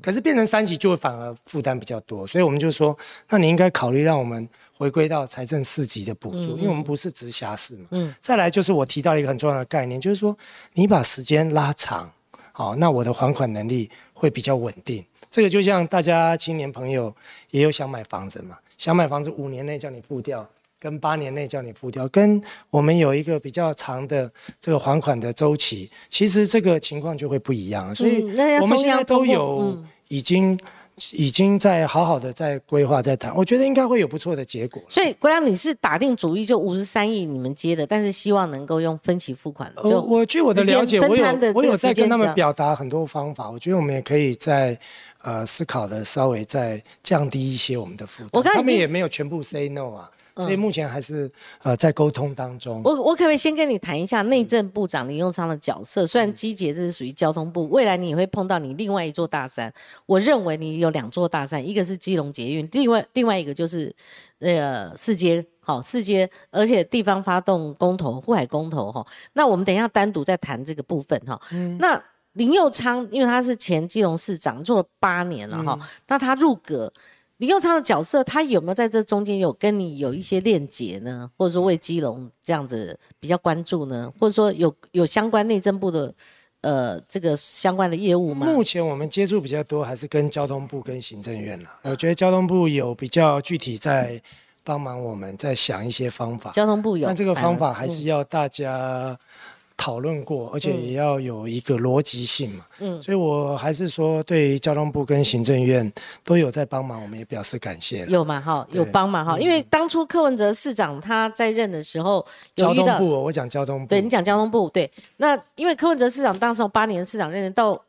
可是变成三级就会反而负担比较多，所以我们就说，那你应该考虑让我们回归到财政四级的补助，因为我们不是直辖市嘛。嗯。再来就是我提到一个很重要的概念，就是说你把时间拉长，好，那我的还款能力会比较稳定。这个就像大家青年朋友也有想买房子嘛，想买房子五年内叫你付掉。跟八年内叫你付掉，跟我们有一个比较长的这个还款的周期，其实这个情况就会不一样。所以我们现在都有已经已经在好好的在规划在谈，我觉得应该会有不错的结果。所以国良，你是打定主意就五十三亿你们接的，但是希望能够用分期付款。我我据我的了解，我有我有在跟他们表达很多方法，我觉得我们也可以在呃思考的稍微再降低一些我们的负担。他们也没有全部 say no 啊。所以目前还是呃在沟通当中。我我可不可以先跟你谈一下内政部长林用昌的角色？虽然基捷这是属于交通部，未来你也会碰到你另外一座大山。我认为你有两座大山，一个是基隆捷运，另外另外一个就是那个四街，好四街，而且地方发动公投，护海公投哈。那我们等一下单独再谈这个部分哈。那林佑昌因为他是前基隆市长，做了八年了哈，那他入阁。李佑昌的角色，他有没有在这中间有跟你有一些链接呢？或者说为基隆这样子比较关注呢？或者说有有相关内政部的呃这个相关的业务吗？目前我们接触比较多还是跟交通部跟行政院了。我觉得交通部有比较具体在帮忙我们在想一些方法。交通部有，但这个方法还是要大家。讨论过，而且也要有一个逻辑性嘛。嗯，所以我还是说，对交通部跟行政院都有在帮忙，我们也表示感谢。有嘛哈？有帮嘛哈？因为当初柯文哲市长他在任的时候，交通部我讲交通部，对你讲交通部对。那因为柯文哲市长当时八年市长任到，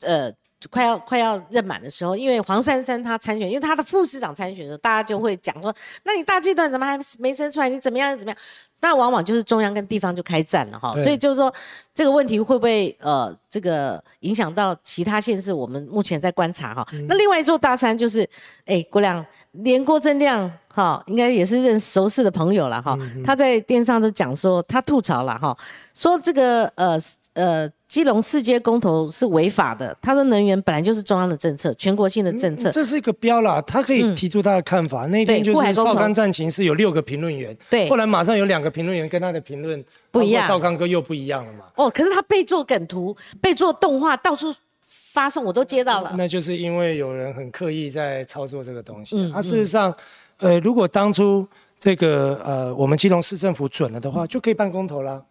呃。快要快要任满的时候，因为黄珊珊她参选，因为她的副市长参选的时候，大家就会讲说，那你大剧团怎么还没生出来？你怎么样怎么样？那往往就是中央跟地方就开战了哈。所以就是说这个问题会不会呃这个影响到其他县市？我们目前在观察哈。那另外一座大山就是，哎郭亮连郭正亮哈，应该也是认熟识的朋友了哈。他在电视上都讲说，他吐槽了哈，说这个呃。呃，基隆四街公投是违法的。他说，能源本来就是中央的政策，全国性的政策。这是一个标啦，他可以提出他的看法。那天就是少康战情是有六个评论员，对，后来马上有两个评论员跟他的评论不一样，少康哥又不一样了嘛。哦，可是他被做梗图，被做动画，到处发送，我都接到了。那就是因为有人很刻意在操作这个东西。啊，事实上，呃，如果当初这个呃我们基隆市政府准了的话，就可以办公投了。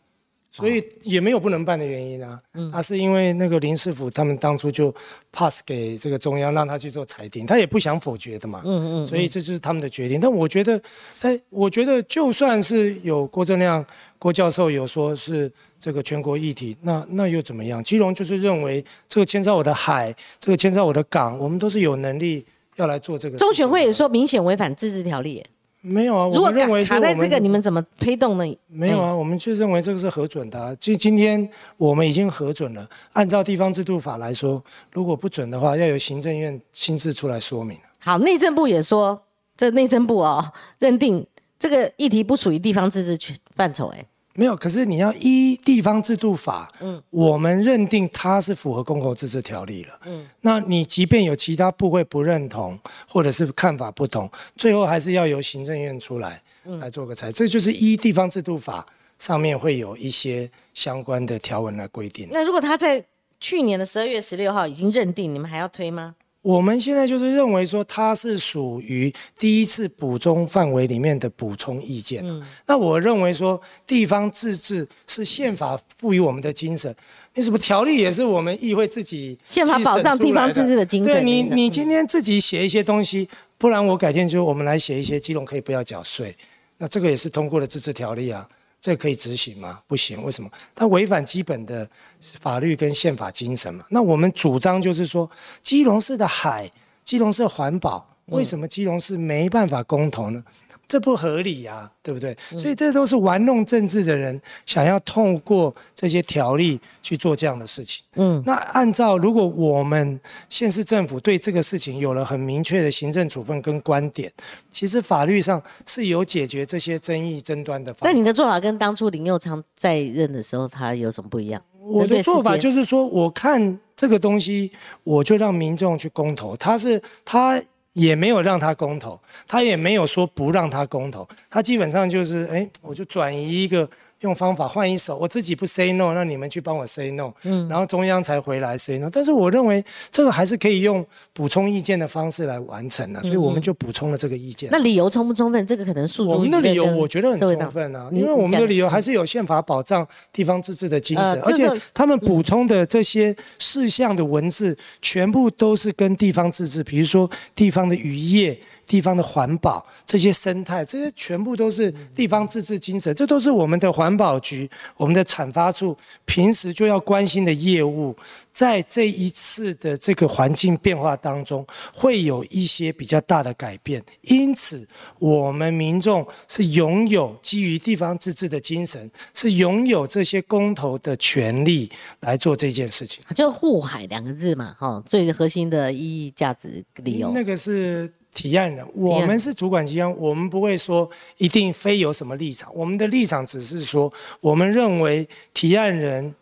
所以也没有不能办的原因啊，他是因为那个林师傅他们当初就 pass 给这个中央，让他去做裁定，他也不想否决的嘛，嗯嗯，所以这就是他们的决定。但我觉得，哎，我觉得就算是有郭正亮郭教授有说是这个全国议题，那那又怎么样？基隆就是认为这个牵涉我的海，这个牵涉我的港，我们都是有能力要来做这个。中选会也说明显违反自治条例。没有啊，我们认为卡在这个，你们怎么推动呢？没有啊，我们就认为这个是核准的。今今天我们已经核准了，按照地方制度法来说，如果不准的话，要由行政院亲自出来说明。好，内政部也说，这内政部哦认定这个议题不属于地方自治区范畴，哎。没有，可是你要依地方制度法，嗯，我们认定它是符合公共自治条例了，嗯，那你即便有其他部会不认同，或者是看法不同，最后还是要由行政院出来来做个裁，这就是依地方制度法上面会有一些相关的条文来规定。那如果他在去年的十二月十六号已经认定，你们还要推吗？我们现在就是认为说它是属于第一次补充范围里面的补充意见。嗯，那我认为说地方自治是宪法赋予我们的精神，那什么条例也是我们议会自己宪法保障地方自治的精神。对你，你今天自己写一些东西，不然我改天就我们来写一些基隆可以不要缴税，那这个也是通过了自治条例啊。这可以执行吗？不行，为什么？它违反基本的法律跟宪法精神嘛。那我们主张就是说，基隆市的海，基隆市环保，为什么基隆市没办法公投呢？这不合理呀，对不对？所以这都是玩弄政治的人想要透过这些条例去做这样的事情。嗯，那按照如果我们县市政府对这个事情有了很明确的行政处分跟观点，其实法律上是有解决这些争议争端的。那你的做法跟当初林佑昌在任的时候他有什么不一样？我的做法就是说，我看这个东西，我就让民众去公投。他是他。也没有让他公投，他也没有说不让他公投，他基本上就是，哎，我就转移一个。用方法换一手，我自己不 say no，让你们去帮我 say no，嗯，然后中央才回来 say no。但是我认为这个还是可以用补充意见的方式来完成的，所以我们就补充了这个意见。那理由充不充分？这个可能诉诸我们的理由，我觉得很充分啊，因为我们的理由还是有宪法保障地方自治的精神，而且他们补充的这些事项的文字，全部都是跟地方自治，比如说地方的渔业。地方的环保，这些生态，这些全部都是地方自治精神，这都是我们的环保局、我们的产发处平时就要关心的业务。在这一次的这个环境变化当中，会有一些比较大的改变，因此我们民众是拥有基于地方自治的精神，是拥有这些公投的权利来做这件事情。就护海两个字嘛，哈，最核心的意义、价值、理由。那个是。提案人，我们是主管机关，我们不会说一定非有什么立场，我们的立场只是说，我们认为提案人，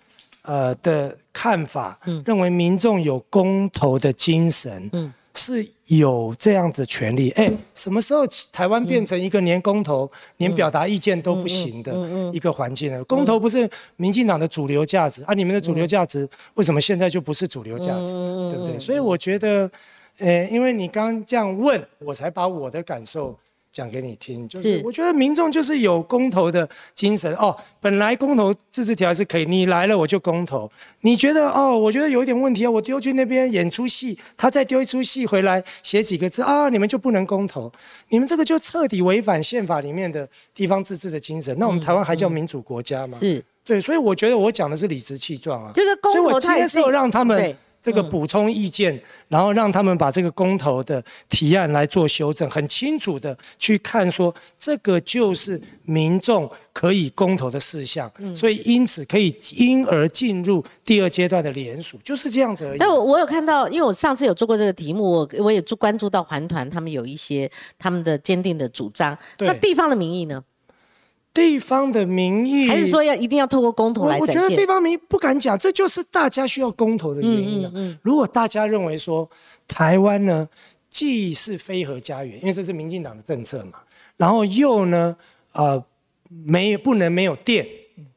呃的看法，认为民众有公投的精神，嗯，是有这样的权利。哎，什么时候台湾变成一个连公投、连表达意见都不行的一个环境呢？公投不是民进党的主流价值啊，你们的主流价值为什么现在就不是主流价值？对不对？所以我觉得。呃，因为你刚刚这样问，我才把我的感受讲给你听，就是我觉得民众就是有公投的精神哦。本来公投自治条是可以，你来了我就公投。你觉得哦，我觉得有一点问题啊，我丢去那边演出戏，他再丢一出戏回来写几个字啊，你们就不能公投？你们这个就彻底违反宪法里面的地方自治的精神。那我们台湾还叫民主国家吗？是，对，所以我觉得我讲的是理直气壮啊，就是公投，所以我接受让他们。这个补充意见，然后让他们把这个公投的提案来做修正，很清楚的去看说，这个就是民众可以公投的事项，所以因此可以因而进入第二阶段的联署，就是这样子而已。但我我有看到，因为我上次有做过这个题目，我我也注关注到环团他们有一些他们的坚定的主张，那地方的民意呢？地方的民意，还是说要一定要透过公投来我觉得地方民意不敢讲，这就是大家需要公投的原因了。嗯嗯。如果大家认为说台湾呢既是非核家园，因为这是民进党的政策嘛，然后又呢呃没不能没有电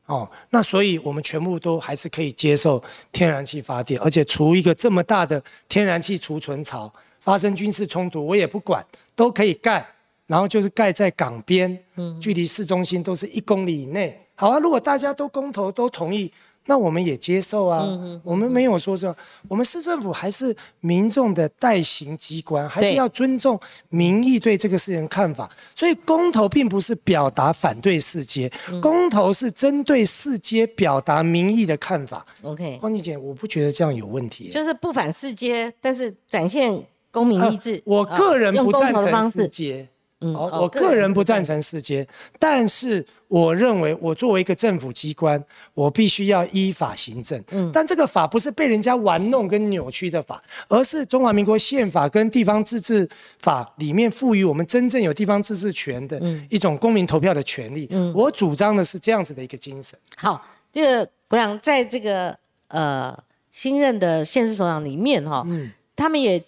哦，那所以我们全部都还是可以接受天然气发电，而且除一个这么大的天然气储存槽，发生军事冲突我也不管，都可以盖。然后就是盖在港边，嗯，距离市中心都是一公里以内。好啊，如果大家都公投都同意，那我们也接受啊。嗯我们没有说说，我们市政府还是民众的代行机关，还是要尊重民意对这个事情看法。所以公投并不是表达反对世界，公投是针对世界表达民意的看法。OK，光姐姐，我不觉得这样有问题。就是不反世界，但是展现公民意志。我个人不赞成世界。好，我个人不赞成世接，但是我认为我作为一个政府机关，我必须要依法行政。嗯，但这个法不是被人家玩弄跟扭曲的法，而是中华民国宪法跟地方自治法里面赋予我们真正有地方自治权的一种公民投票的权利。嗯，我主张的是这样子的一个精神。好，这个我想在这个呃新任的县市首长里面哈，嗯，他们也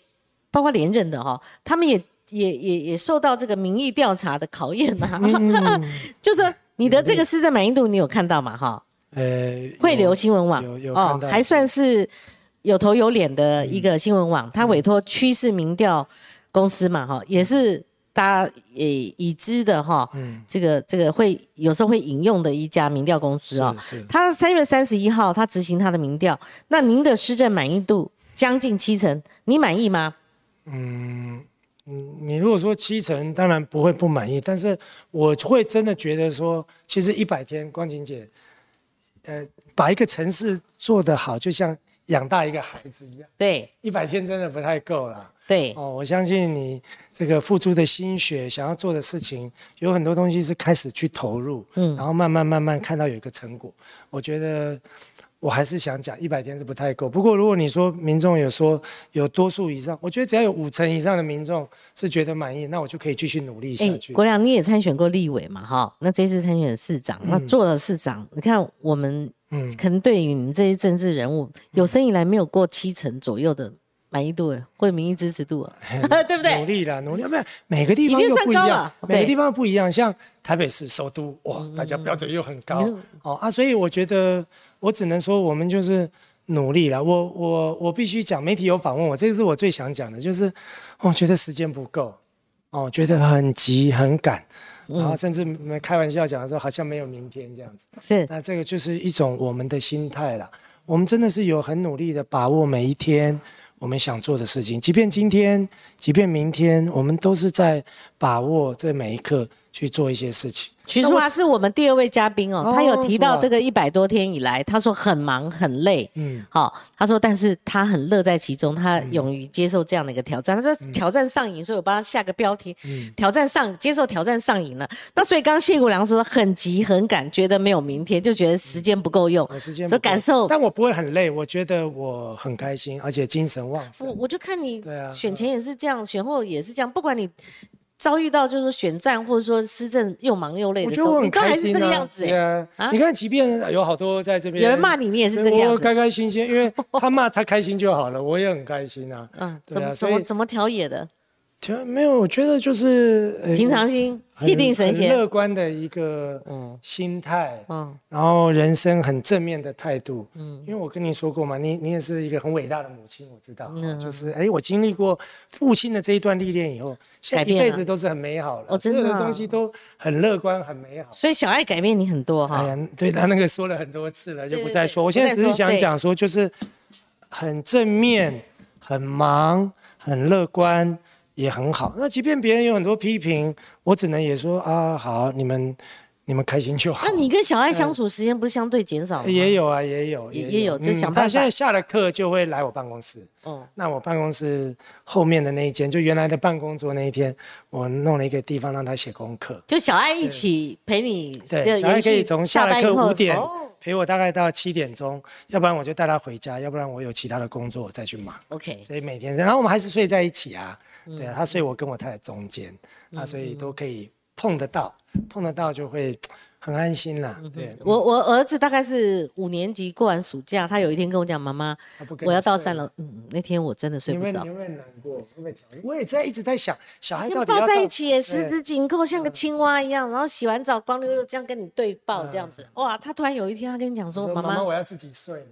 包括连任的哈，他们也。也也也受到这个民意调查的考验嘛，就说你的这个施政满意度，你有看到吗？哈，呃，汇流新闻网有有哦，还算是有头有脸的一个新闻网，他委托趋势民调公司嘛，哈，也是大家也已知的哈，嗯，这个这个会有时候会引用的一家民调公司哦，他三月三十一号他执行他的民调，那您的施政满意度将近七成，你满意吗？嗯。嗯，你如果说七成，当然不会不满意，但是我会真的觉得说，其实一百天，光晴姐，呃，把一个城市做得好，就像养大一个孩子一样。对，一百天真的不太够了。对，哦，我相信你这个付出的心血，想要做的事情，有很多东西是开始去投入，嗯，然后慢慢慢慢看到有一个成果，我觉得。我还是想讲，一百天是不太够。不过，如果你说民众有说有多数以上，我觉得只要有五成以上的民众是觉得满意，那我就可以继续努力下去。国良，你也参选过立委嘛？哈，那这次参选市长，那做了市长，你看我们，嗯，可能对于你们这些政治人物，有生以来没有过七成左右的。满意度或者民意支持度，对不对？努力了，努力。没有每个地方又不一样，每个地方不一样。像台北市首都，哇，大家标准又很高哦啊，所以我觉得我只能说，我们就是努力了。我我我必须讲，媒体有访问我，这个是我最想讲的，就是我觉得时间不够，哦，觉得很急很赶，然后甚至开玩笑讲说，好像没有明天这样子。是，那这个就是一种我们的心态了。我们真的是有很努力的把握每一天。我们想做的事情，即便今天，即便明天，我们都是在把握这每一刻去做一些事情。徐淑华是我们第二位嘉宾哦，他有提到这个一百多天以来，他说很忙很累，嗯，好，他说但是他很乐在其中，他勇于接受这样的一个挑战，他说挑战上瘾，所以我帮他下个标题，挑战上接受挑战上瘾了。那所以刚刚谢国良说很急很赶，觉得没有明天，就觉得时间不够用，时间所以感受，但我不会很累，我觉得我很开心，而且精神旺盛。我我就看你选前也是这样，选后也是这样，不管你。遭遇到就是选战或者说施政又忙又累的时候，你都还是这个样子哎。你看，即便有好多在这边有人骂你，你也是这个样子，开开心心，因为他骂他开心就好了，我也很开心啊。嗯，怎么怎么怎么调野的？就没有，我觉得就是呃平常心，气定神闲。乐观的一个嗯心态，嗯然后人生很正面的态度。嗯，因为我跟你说过嘛，你你也是一个很伟大的母亲，我知道，嗯就是哎，我经历过父亲的这一段历练以后，现在一改变了辈子都是很美好的啊所有的东西都很乐观，很美好。所以小爱改变你很多哈。哎呀，对他那个说了很多次了，就不再说。我现在只是想讲说，就是很正面、很忙、很乐观，也很好。那即便别人有很多批评，我只能也说啊，好，你们你们开心就好那。你跟小爱相处时间不是相对减少了吗？也有啊，也有，也也有就想办法他现在下了课就会来我办公室。哦，那我办公室后面的那一间，就原来的办公桌那一天，我弄了一个地方让他写功课。就小爱一起陪你，对，小爱可以从下了课五点哦陪我大概到七点钟，要不然我就带他回家，要不然我有其他的工作我再去忙。OK，所以每天，然后我们还是睡在一起啊，嗯对啊，他睡我跟我太太中间，啊，所以都可以碰得到，碰得到就会很安心啦。嗯对，我我儿子大概是五年级过完暑假，他有一天跟我讲：“妈妈，我要到三楼。”嗯，那天我真的睡不着？我也在一直在想，小孩到底要到抱在一起，也十对指紧扣，像个青蛙一样，然后洗完澡光溜溜这样跟你对抱，这样子。哇，他突然有一天，他跟你讲说：“说妈妈，我要自己睡了。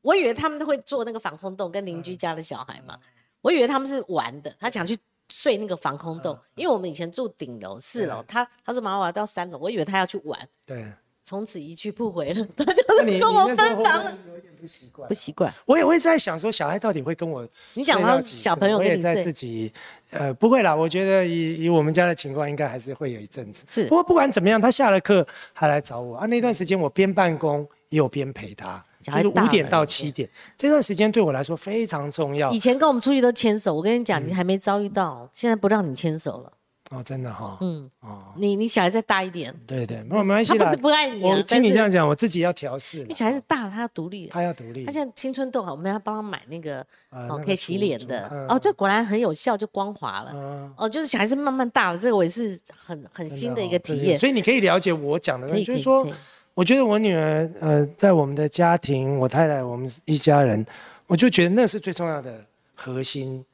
我以为他们都会做那个防空洞，跟邻居家的小孩嘛，我以为他们是玩的，他想去睡那个防空洞，因为我们以前住顶楼四楼，他他说妈妈我要到三楼，我以为他要去玩，对，从此一去不回了，他就是跟我分房了，有点不习惯不？习惯。我也会在想说，小孩到底会跟我你讲睡到小朋友跟你我也在自，己，呃，不会啦。我觉得以以我们家的情况，应该还是会有一阵子。是不过不管怎么样，他下了课还来找我啊。那段时间我边办公也有边陪他，就是五点到七点，这段时间对我来说非常重要以前跟我们出去都牵手，我跟你讲，你还没遭遇到，现在不让你牵手了。哦，真的哈。嗯，哦，你你小孩再大一点，对对，没有没关系他不是。不爱你我啊，但是听你这样讲，我自己要调试你。小孩子大了，他要独立。他要独立他。现在青春痘好，我们要帮他买那个哦可以洗脸的嗯哦，这果然很有效，就光滑了。嗯哦，就是小孩子慢慢大了，这个我也是很很新的一个体验。所以你可以了解我讲的东西，可以可以就是说可以，我觉得我女儿，呃，在我们的家庭，我太太，我们一家人，我就觉得那是最重要的核心。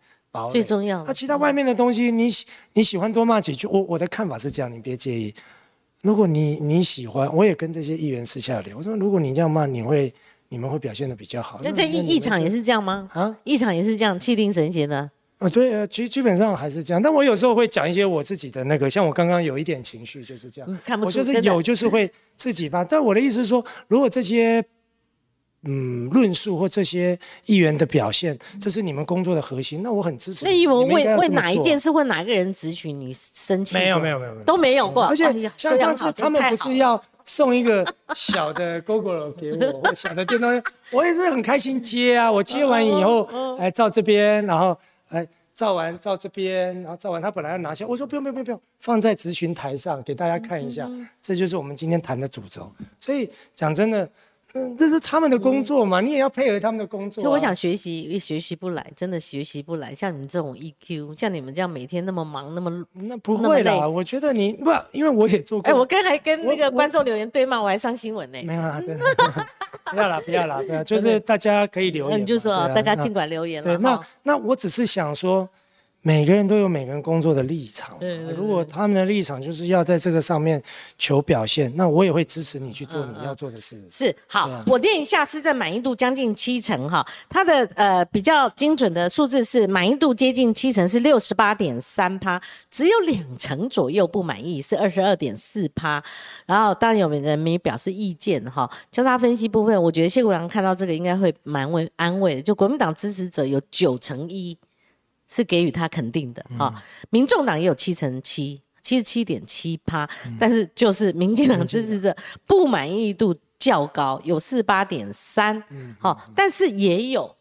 最重要那其他外面的东西，你喜你喜欢多骂几句，我我的看法是这样，你别介意。如果你你喜欢，我也跟这些议员私下聊，我说如果你这样骂，你会你们会表现的比较好。那在议议场也是是这样吗？啊议场也是这样，气定神闲的。啊，对啊，基基本上还是这样。但我有时候会讲一些我自己的那个，像我刚刚有一点情绪就是这样。嗯，看不我就是有，就是会自己发。但我的意思是说，如果这些嗯论述或这些议员的表现，这是你们工作的核心，那我很支持。那一文你们为为哪一件事或哪个人咨询你生气？没有没有没有没有都没有过。而且哎像上次这样好他们不是要送一个小的 GoGo 给我，或小的电动，我也是很开心接啊。我接完以后，哎照这边，然后哎照完照这边，然后照完他本来要拿下，我说不用不用不用不用，放在咨询台上给大家看一下，这就是我们今天谈的主轴。所以讲真的，嗯，这是他们的工作嘛，你也要配合他们的工作啊。就我想学习，也学习不来，真的学习不来。像你们这种 EQ，像你们这样每天那么忙，那么……那不会啦，我觉得你不，因为我也做过。哎，我刚还跟那个观众留言对骂，我还上新闻呢。没有啦，对不要啦，不要啦，不要，就是大家可以留言。那你就说啊大家尽管留言了对，那那我只是想说，每个人都有每个人工作的立场。对对对如果他们的立场就是要在这个上面求表现，那我也会支持你去做嗯你要做的事。是好，啊我念一下市政满意度将近七成哈，它的呃比较精准的数字是满意度接近七成，是六十八点三趴，只有两成左右不满意，是二十二点四趴。然后当然有人没表示意见哈，交叉分析部分，我觉得谢国良看到这个应该会蛮为安慰的，就国民党支持者有九成一是给予他肯定的哈，民众党也有七成七。七十七点七趴，但是就是民进党支持者不满意度较高，有四八点三，好，但是也有，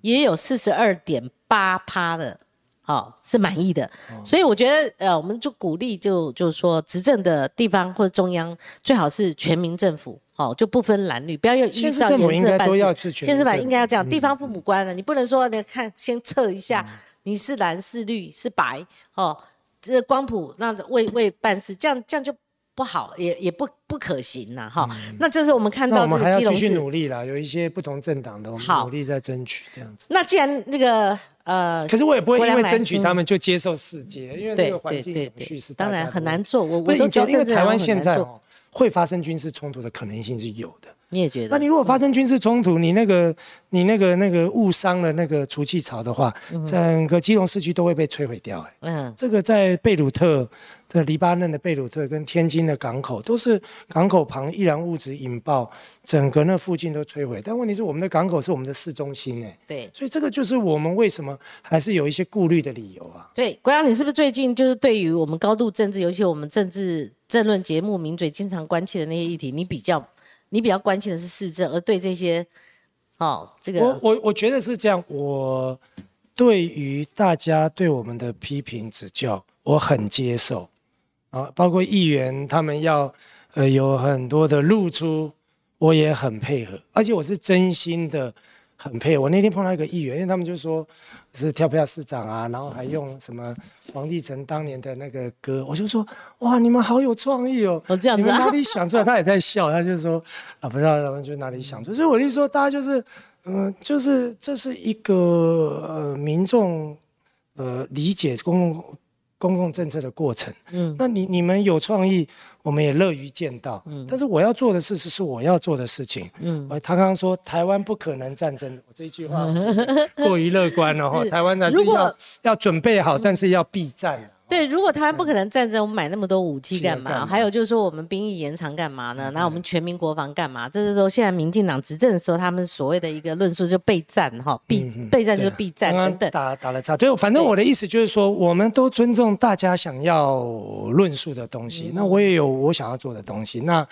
也有四十二点八趴的，好、是满意的，所以我觉得呃，我们就鼓励就就是说，执政的地方或者中央最好是全民政府，好、就不分蓝绿，不要用依照颜色办事都要是全县市版应该要这样，地方父母官了，你不能说你看先测一下，你是蓝是绿是白哦，这光谱那为为办事，这样这样就不好，也也不不可行呐，哈。那这是我们看那我们到这还要继续个基隆市。努力啦，有一些不同政党的，我们努力在争取这样子。那既然那个呃，可是我也不会因为争取嗯他们就接受世界，因为这对个环境对对当然很难做。我我都觉得这个台湾现在哦会发生军事冲突的可能性是有的。你也觉得？那你如果发生军事冲突，你那个你那个那个误伤了那个除气槽的话，整个基隆市区都会被摧毁掉。哎，嗯，这个在贝鲁特的黎巴嫩的贝鲁特跟天津的港口都是港口旁易燃物质引爆，整个那附近都摧毁。但问题是我们的港口是我们的市中心哎，对所以这个就是我们为什么还是有一些顾虑的理由啊。对，国阳，你是不是最近就是对于我们高度政治，尤其我们政治政论节目名嘴经常关切的那些议题，你比较你比较关心的是市政，而对这些哦这个我我我觉得是这样，我对于大家对我们的批评指教，我很接受。啊，包括议员他们要呃有很多的露出，我也很配合，而且我是真心的很配。我那天碰到一个议员，因为他们就说是跳票市长啊，然后还用什么黄立成当年的那个歌，我就说哇，你们好有创意哦。哦这样子啊你们哪，里想出来？他也在笑，他就说啊，不知道，他们就哪里想出来。所以我就说，大家就是，嗯、就是这是一个呃民众呃理解公共公共政策的过程。嗯那你你们有创意，我们也乐于见到。嗯但是我要做的事是是我要做的事情。嗯，呃，他刚刚说台湾不可能战争，我这一句话 过于乐观了哈。台湾的，如果要要准备好，但是要避战啊。对，如果台湾不可能战争，我们买那么多武器干嘛？还有就是说，我们兵役延长干嘛呢？然后我们全民国防干嘛？这是说现在民进党执政的时候，他们所谓的一个论述就备战哈，避备战就是避战等等。打打了岔，对，反正我的意思就是说，我们都尊重大家想要论述的东嗯西，那我也有我想要做的东西，那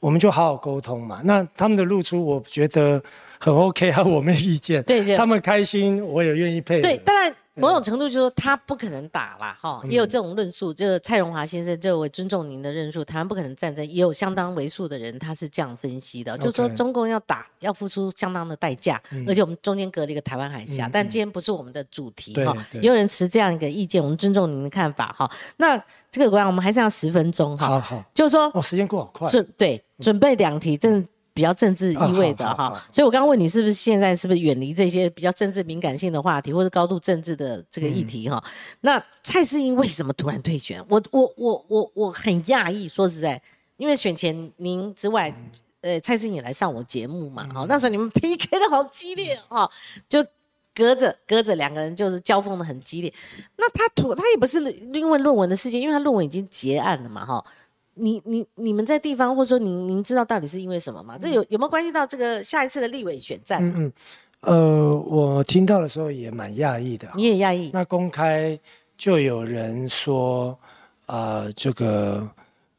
我们就好好沟通嘛。那他们的露出，我觉得很 OK 啊，我没意见。对对他们开心，我也愿意配合。对，当然某种程度就是说他不可能打啦，哈，也有这种论述。就是蔡荣华先生，这我尊重您的论述，台湾不可能战争，也有相当为数的人他是这样分析的，就是说中共要打要付出相当的代价，而且我们中间隔了一个台湾海峡，但今天不是我们的主题哈，也有人持这样一个意见，我们尊重您的看法哈。那这个国家我们还剩下十分钟哈，好好。就是说哦，时间过好快。准对准备两题，真的比较政治意味的哈。所以我刚刚问你，是不是现在是不是远离这些比较政治敏感性的话题，或者高度政治的这个议题哈？嗯那蔡世英为什么突然退选？我我我我我很讶异，说实在，因为选前您之外。呃，蔡世英也来上我节目嘛，嗯哈、那时候你们 PK 的好激烈哈、就隔着隔着两个人就是交锋的很激烈。那他图他也不是因为论文的事情，因为他论文已经结案了嘛，哈。你你你们在地方，或者说您您知道到底是因为什么吗？这有有没有关系到这个下一次的立委选战？嗯嗯，呃，我听到的时候也蛮讶异的啊。你也讶异？那公开就有人说，啊，这个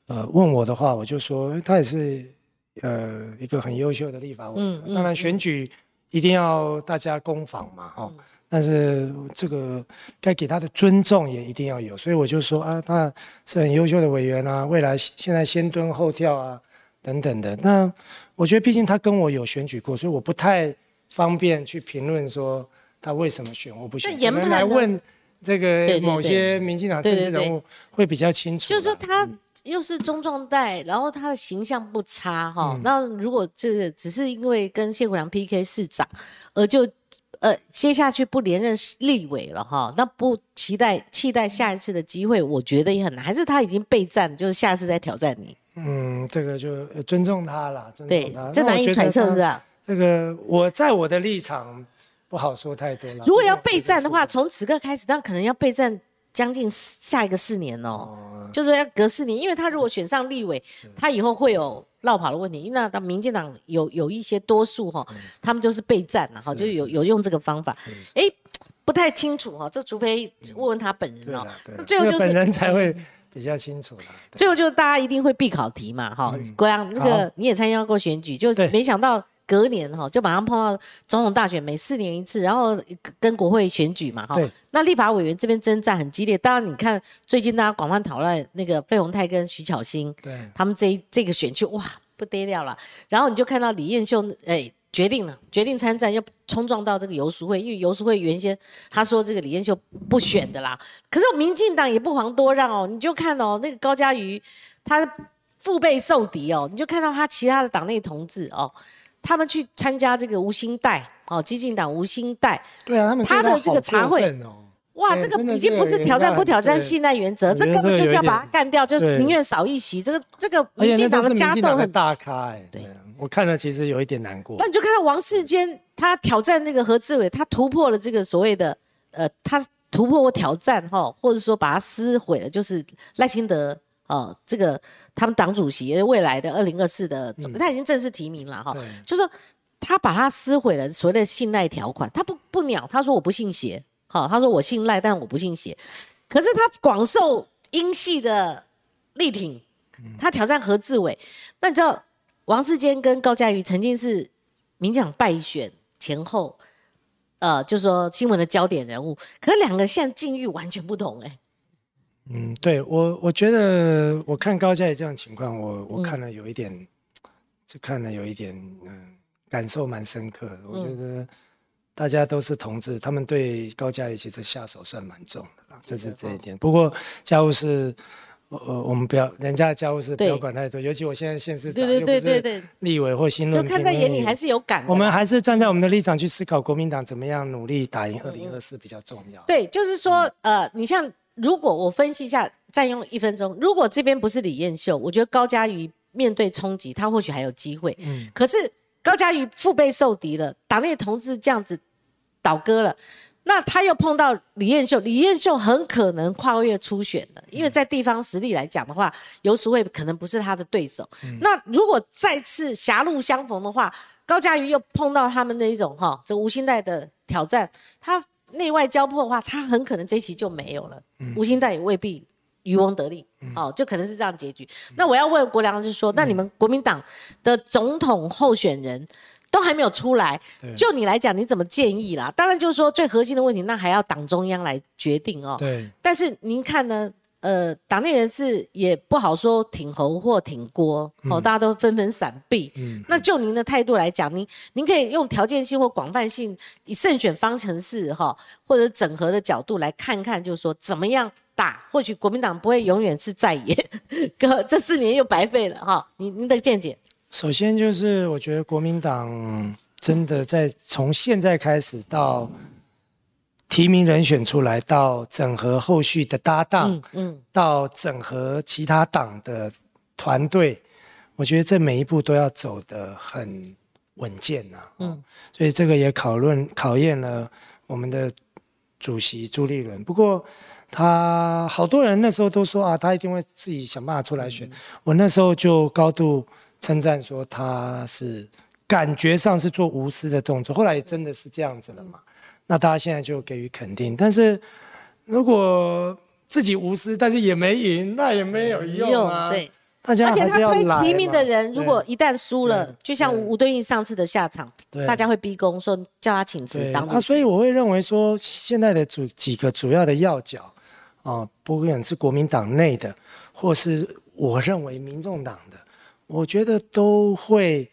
呃问我的话，我就说他也是呃一个很优秀的立法委员。嗯嗯当然选举一定要大家攻防嘛，哦。但是这个该给他的尊重也一定要有，所以我就说啊，他是很优秀的委员啊，未来现在先蹲后跳啊，等等的。那我觉得毕竟他跟我有选举过，所以我不太方便去评论说他为什么选或不选。那研可能判呢来问这个某些民进党政治人物会比较清楚。就是说他又是中壮代，然后他的形象不差哈。嗯那如果这个只是因为跟谢国良 PK 市长，而就呃接下去不连任立委了哈，那不期待期待下一次的机会，我觉得也很难。还是他已经备战，就是下次再挑战你。嗯，这个就呃尊重他了，尊对重他。，这难以揣测是吧？这个我在我的立场不好说太多了。如果要备战的话，从此刻开始，那可能要备战将近下一个四年哦，就是说要隔四年，因为他如果选上立委，他以后会有绕跑的问题。因为那当民进党有有一些多数哈，他们就是备战了哈，就有有用这个方法。哎，不太清楚哈，这除非问问他本人哦。那，最后就是这个本人才会比较清楚了。最后就是大家一定会必考题嘛，哈、国阳那个你也参加过选举，就对。没想到隔年哈就马上碰到总统大选，每四年一次，然后跟国会选举嘛，哈。那立法委员这边征战很激烈，当然你看最近大家广泛讨论那个费鸿泰跟徐巧芯对他们这一这个选区哇不得了了，然后你就看到李彦秀哎。决定了，决定参战，又冲撞到这个游淑慧，因为游淑慧原先他说这个李彦秀不选的啦，可是民进党也不遑多让哦，你就看哦，那个高嘉瑜他腹背受敌哦，你就看到他其他的党内同志哦，他们去参加这个吴兴代哦，激进党吴兴代，对啊，他们他的这个茶会哦。哇，这个已经不是挑战不挑战信赖原则，这根本就是要把他干掉，就是宁愿少一席。这个这个民进党的家斗很大咖哎，对，我看了其实有一点难过。那你就看到王世坚他挑战那个何志伟，他突破了这个所谓的呃，他突破或挑战哈，或者说把他撕毁了，就是赖清德呃，这个他们党主席未来的二零二四的，他已经正式提名了哈，就说他把他撕毁了所谓的信赖条款，他不不鸟，他说我不信邪。好，他说我信赖，但我不信邪。可是他广受英系的力挺，他挑战何志伟。那你知道王志坚跟高嘉瑜曾经是民进党败选前后，呃，就是说新闻的焦点人物。可是两个现在境遇完全不同，哎。嗯，对我我觉得我看高嘉怡这样情况，我我看了有一点，就看了有一点，嗯，感受蛮深刻的。我觉得。大家都是同志，他们对高嘉怡其实下手算蛮重的啦这是这一点。不过家务事，呃，我们不要人家的家务事不要管太多，尤其我现在现市长又不是立委或新论，就看在眼里还是有感。我们还是站在我们的立场去思考，国民党怎么样努力打赢二零二四比较重要。对，就是说，呃，你像如果我分析一下，占用一分钟，如果这边不是李彦秀，我觉得高嘉瑜面对冲击，他或许还有机会。嗯，可是。高嘉瑜腹背受敌了，党内同志这样子倒戈了，那他又碰到李彦秀，李彦秀很可能跨越初选的，因为在地方实力来讲的话，游淑慧可能不是他的对手。那如果再次狭路相逢的话，高嘉瑜又碰到他们那一种哈，这无心代的挑战，他内外交迫的话，他很可能这期就没有了。无心代也未必。渔翁得利，哦，就可能是这样结局。那我要问国良是说，那你们国民党的总统候选人都还没有出来，就你来讲，你怎么建议啦？当然就是说最核心的问题，那还要党中央来决定哦。对。但是您看呢？呃，党内人士也不好说挺侯或挺郭，哦，大家都纷纷闪避。嗯。那就您的态度来讲，您您可以用条件性或广泛性，以胜选方程式哈，或者整合的角度来看看，就是说怎么样？打，或许国民党不会永远是在野，哥，这四年又白费了哈。您您的见解？首先就是我觉得国民党真的在从现在开始到提名人选出来，到整合后续的搭档，嗯，到整合其他党的团队，我觉得这每一步都要走得很稳健呐。嗯，所以这个也讨论考验了我们的主席朱立伦。不过。他好多人那时候都说啊，他一定会自己想办法出来选。我那时候就高度称赞说他是感觉上是做无私的动作，后来真的是这样子了嘛。那大家现在就给予肯定。但是如果自己无私，但是也没赢，那也没有用啊。对，大家而且他推提名的人，如果一旦输了，就像吴敦义上次的下场，大家会逼宫说叫他请辞当。啊，所以我会认为说现在的主几个主要的要角。啊，不管是国民党内的，或是我认为民众党的，我觉得都会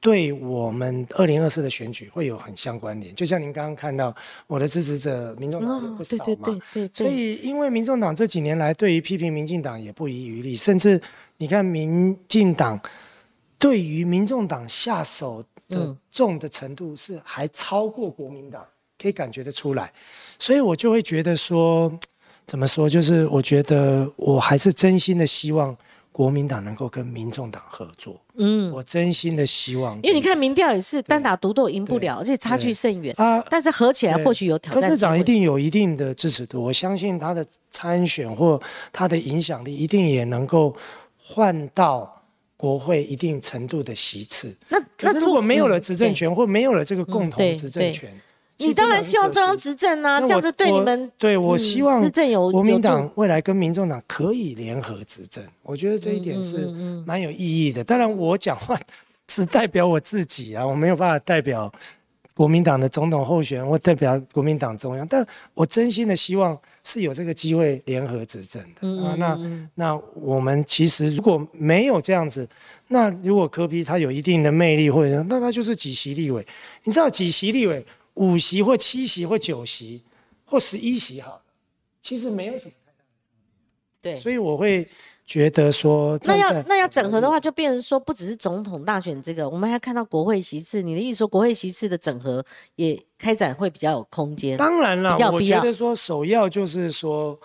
对我们二零二四的选举会有很相关联。就像您刚刚看到，我的支持者民众党也不少嘛。对对对对。所以，因为民众党这几年来对于批评民进党也不遗余力，甚至你看民进党对于民众党下手的重的程度是还超过国民党，可以感觉得出来。所以我就会觉得说。怎么说？就是我觉得我还是真心的希望国民党能够跟民众党合作。嗯，我真心的希望，因为你看民调也是单打独斗赢不了，而且差距甚远啊。但是合起来或许有挑战。柯市长一定有一定的支持度，我相信他的参选或他的影响力一定也能够换到国会一定程度的席次。那那如果没有了执政权，或没有了这个共同执政权？你当然希望中央执政啊，这样子对你们对我希望执政有国民党未来跟民众党可以联合执政，我觉得这一点是蛮有意义的。当然，我讲话 只代表我自己啊，我没有办法代表国民党的总统候选人或代表国民党中央，但我真心的希望是有这个机会联合执政的啊。那那我们其实如果没有这样子，那如果柯比他有一定的魅力，或者那他就是几席立委，你知道几席立委？五席或七席或九席或十一席好了，其实没有什么太大的对，所以我会觉得说，那要那要整合的话，就变成说，不只是总统大选这个，我们还看到国会席次。你的意思说，国会席次的整合也开展会比较有空间？当然了，我觉得说首要就是说。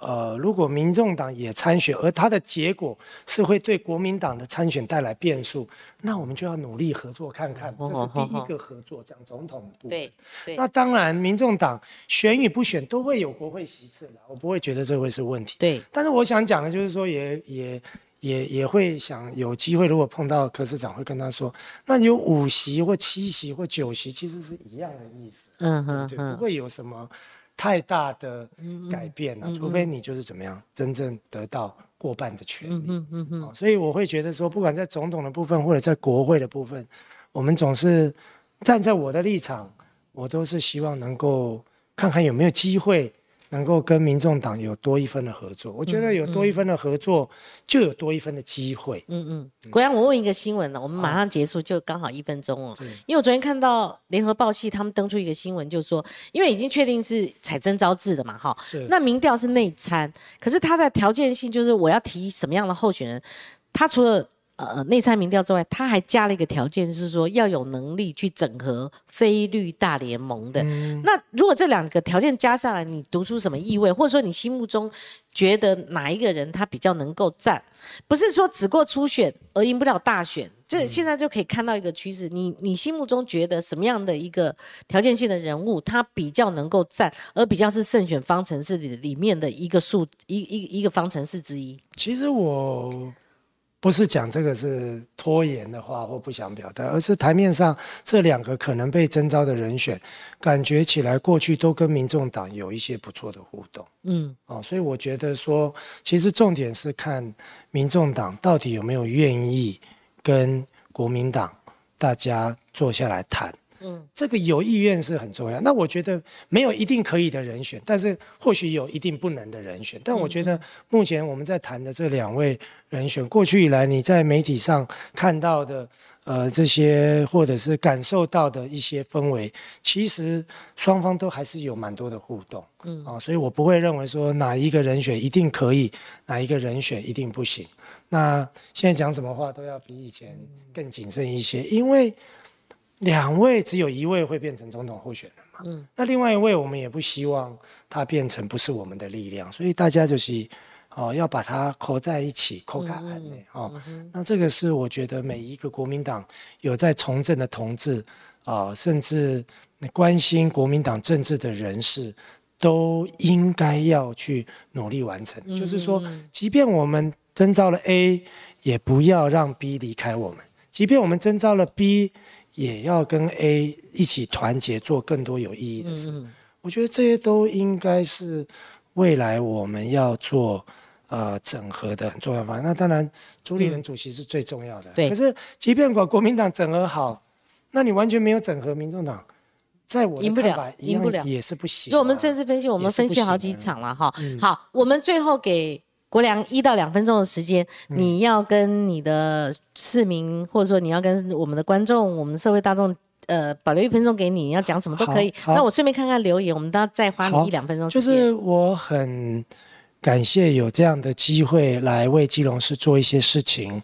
呃，如果民众党也参选，而它的结果是会对国民党的参选带来变数，那我们就要努力合作看看。这是第一个合作，讲总统部。对对。那当然，民众党选与不选都会有国会席次的，我不会觉得这会是问题。对。但是我想讲的就是说，也也也也会想有机会，如果碰到柯市长，会跟他说，那有五席或七席或九席，其实是一样的意思。嗯哼对，不会有什么。太大的改变了，除非你就是怎么样，真正得到过半的权利。嗯嗯嗯。所以我会觉得说，不管在总统的部分或者在国会的部分，我们总是站在我的立场，我都是希望能够看看有没有机会。能够跟民众党有多一分的合作，我觉得有多一分的合作，就有多一分的机会。嗯嗯，果然我问一个新闻呢，我们马上结束，就刚好一分钟哦。因为我昨天看到联合报系他们登出一个新闻，就说因为已经确定是采征招制的嘛，哈，那民调是内参，可是他的条件性就是我要提什么样的候选人，他除了。呃，内参民调之外，他还加了一个条件，是说要有能力去整合非绿大联盟的。那如果这两个条件加上来，你读出什么意味？或者说你心目中觉得哪一个人他比较能够站？不是说只过初选而赢不了大选，这现在就可以看到一个趋势。你你心目中觉得什么样的一个条件性的人物，他比较能够站，而比较是胜选方程式里里面的一个数一一一个方程式之一？其实我。不是讲这个是拖延的话或不想表达，而是台面上这两个可能被征召的人选，感觉起来过去都跟民众党有一些不错的互动。嗯，哦，所以我觉得说，其实重点是看民众党到底有没有愿意跟国民党大家坐下来谈。嗯，这个有意愿是很重要。那我觉得没有一定可以的人选，但是或许有一定不能的人选。但我觉得目前我们在谈的这两位人选，过去以来你在媒体上看到的，呃，这些或者是感受到的一些氛围，其实双方都还是有蛮多的互动。嗯，啊，所以我不会认为说哪一个人选一定可以，哪一个人选一定不行。那现在讲什么话都要比以前更谨慎一些，因为。两位只有一位会变成总统候选人嘛？嗯，那另外一位我们也不希望他变成不是我们的力量，所以大家就是哦要把它扣在一起，扣开案内哦。那这个是我觉得每一个国民党有在从政的同志啊，甚至关心国民党政治的人士，都应该要去努力完成。就是说，即便我们征召了 A，也不要让 B 离开我们；即便我们征召了 B。也要跟 A 一起团结，做更多有意义的事。我觉得这些都应该是未来我们要做呃整合的很重要方向。那当然，朱立伦主席是最重要的。对。可是，即便把国民党整合好，那你完全没有整合民众党，在我赢不了，赢不了也是不行。就我们政治分析，我们分析好几场了哈。好，我们最后给。国良一到两分钟的时间，你要跟你的市民，或者说你要跟我们的观众、我们社会大众，呃，保留一分钟给你，你要讲什么都可以。那我顺便看看留言，我们都要再花你一两分钟。就是我很感谢有这样的机会来为基隆市做一些事情。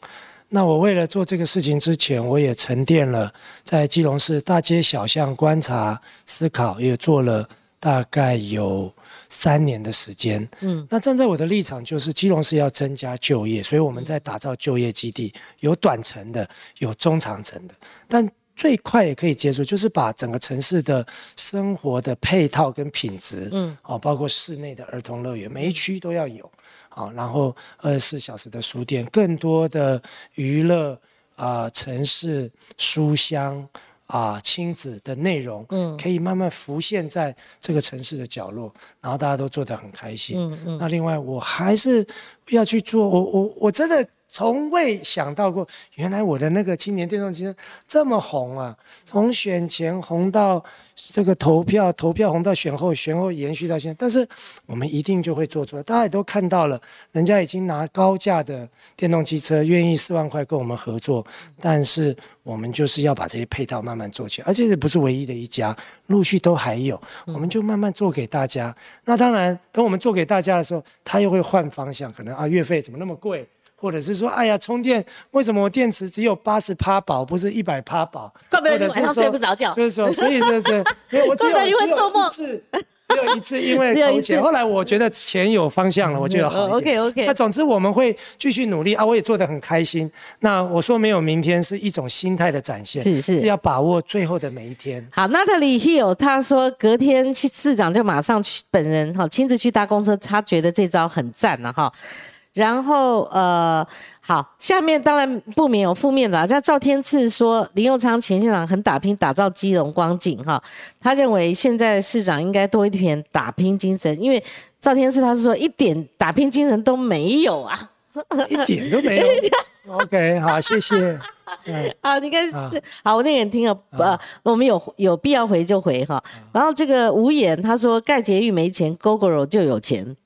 那我为了做这个事情之前，我也沉淀了在基隆市大街小巷观察、思考，也做了大概有。三年的时间，嗯，那站在我的立场，就是基隆是要增加就业，所以我们在打造就业基地，有短程的，有中长程的，但最快也可以接触，就是把整个城市的生活的配套跟品质，嗯，哦，包括室内的儿童乐园，每一区都要有，好，然后二十四小时的书店，更多的娱乐啊，城市书香。啊，亲子的内容，嗯，可以慢慢浮现在这个城市的角落，然后大家都做得很开心。嗯嗯。那另外，我还是要去做，我我我真的从未想到过，原来我的那个青年电动汽车这么红啊！从选前红到这个投票，投票红到选后，选后延续到现在。但是我们一定就会做出来，大家也都看到了，人家已经拿高价的电动汽车，愿意四万块跟我们合作。但是我们就是要把这些配套慢慢做起来，而且这不是唯一的一家，陆续都还有，我们就慢慢做给大家。那当然，等我们做给大家的时候，他又会换方向，可能啊，月费怎么那么贵？或者是说，哎呀，充电为什么我电池只有八十趴饱，不是一百趴饱？怪不得你晚上睡不着觉。就是说，所以就是，因为我只有 只有一次，只有一次，因为 筹钱。后来我觉得钱有方向了，我就要好 OK OK。那总之我们会继续努力啊，我也做得很开心。那我说没有明天是一种心态的展现，是是要把握最后的每一天。好，Natalie Hill 他说隔天市长就马上去本人哈亲自去搭公车，他觉得这招很赞了哈。然后呃，好，下面当然不免有负面的。像赵天赐说，林佑昌前县长很打拼打造基隆光景哈，他认为现在市长应该多一点打拼精神，因为赵天赐他是说一点打拼精神都没有啊，一点都没有。OK，好，谢谢。好，你看，好，我那个人听了，呃，我们有有必要回就回哈。然后这个无言他说盖捷运没钱，GoGo 就有钱。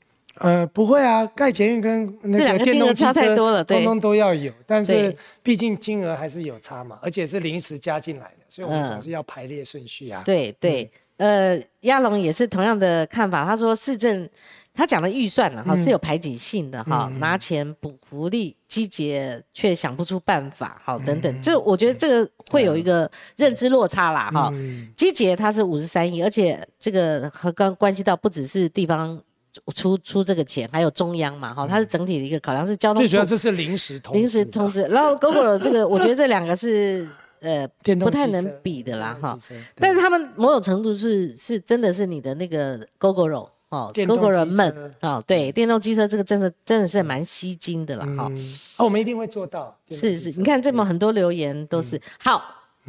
呃，不会啊，盖捷运跟那个电动机车，通通都要有，但是毕竟金额还是有差嘛，而且是临时加进来的，所以我们总是要排列顺序啊。对对，呃，亚龙也是同样的看法，他说市政他讲的预算呢，哈是有排挤性的哈，拿钱补福利，机捷却想不出办法，好等等，这我觉得这个会有一个认知落差啦，哈，机捷它是五十三亿，而且这个和刚关系到不只是地方。出出这个钱，还有中央嘛，哈，它是整体的一个考量，是交通。最主要这是临时通临时通知，然后 GoGo 这个，我觉得这两个是呃 不太能比的啦，哈。但是他们某种程度是是真的是你的那个 GoGo 哦，GoGo 人们啊，对，电动机车这个真的真的是蛮吸睛的了，哈。哦，我们一定会做到。是是，你看这么很多留言都是好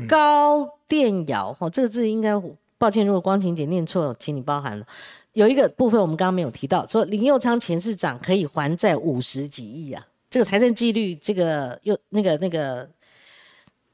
高电摇，哈，这个字应该抱歉，如果光晴姐念错，请你包涵了。有一个部分我们刚刚没有提到，说林佑昌前市长可以还债五十几亿啊，这个财政纪律，这个又那个那个，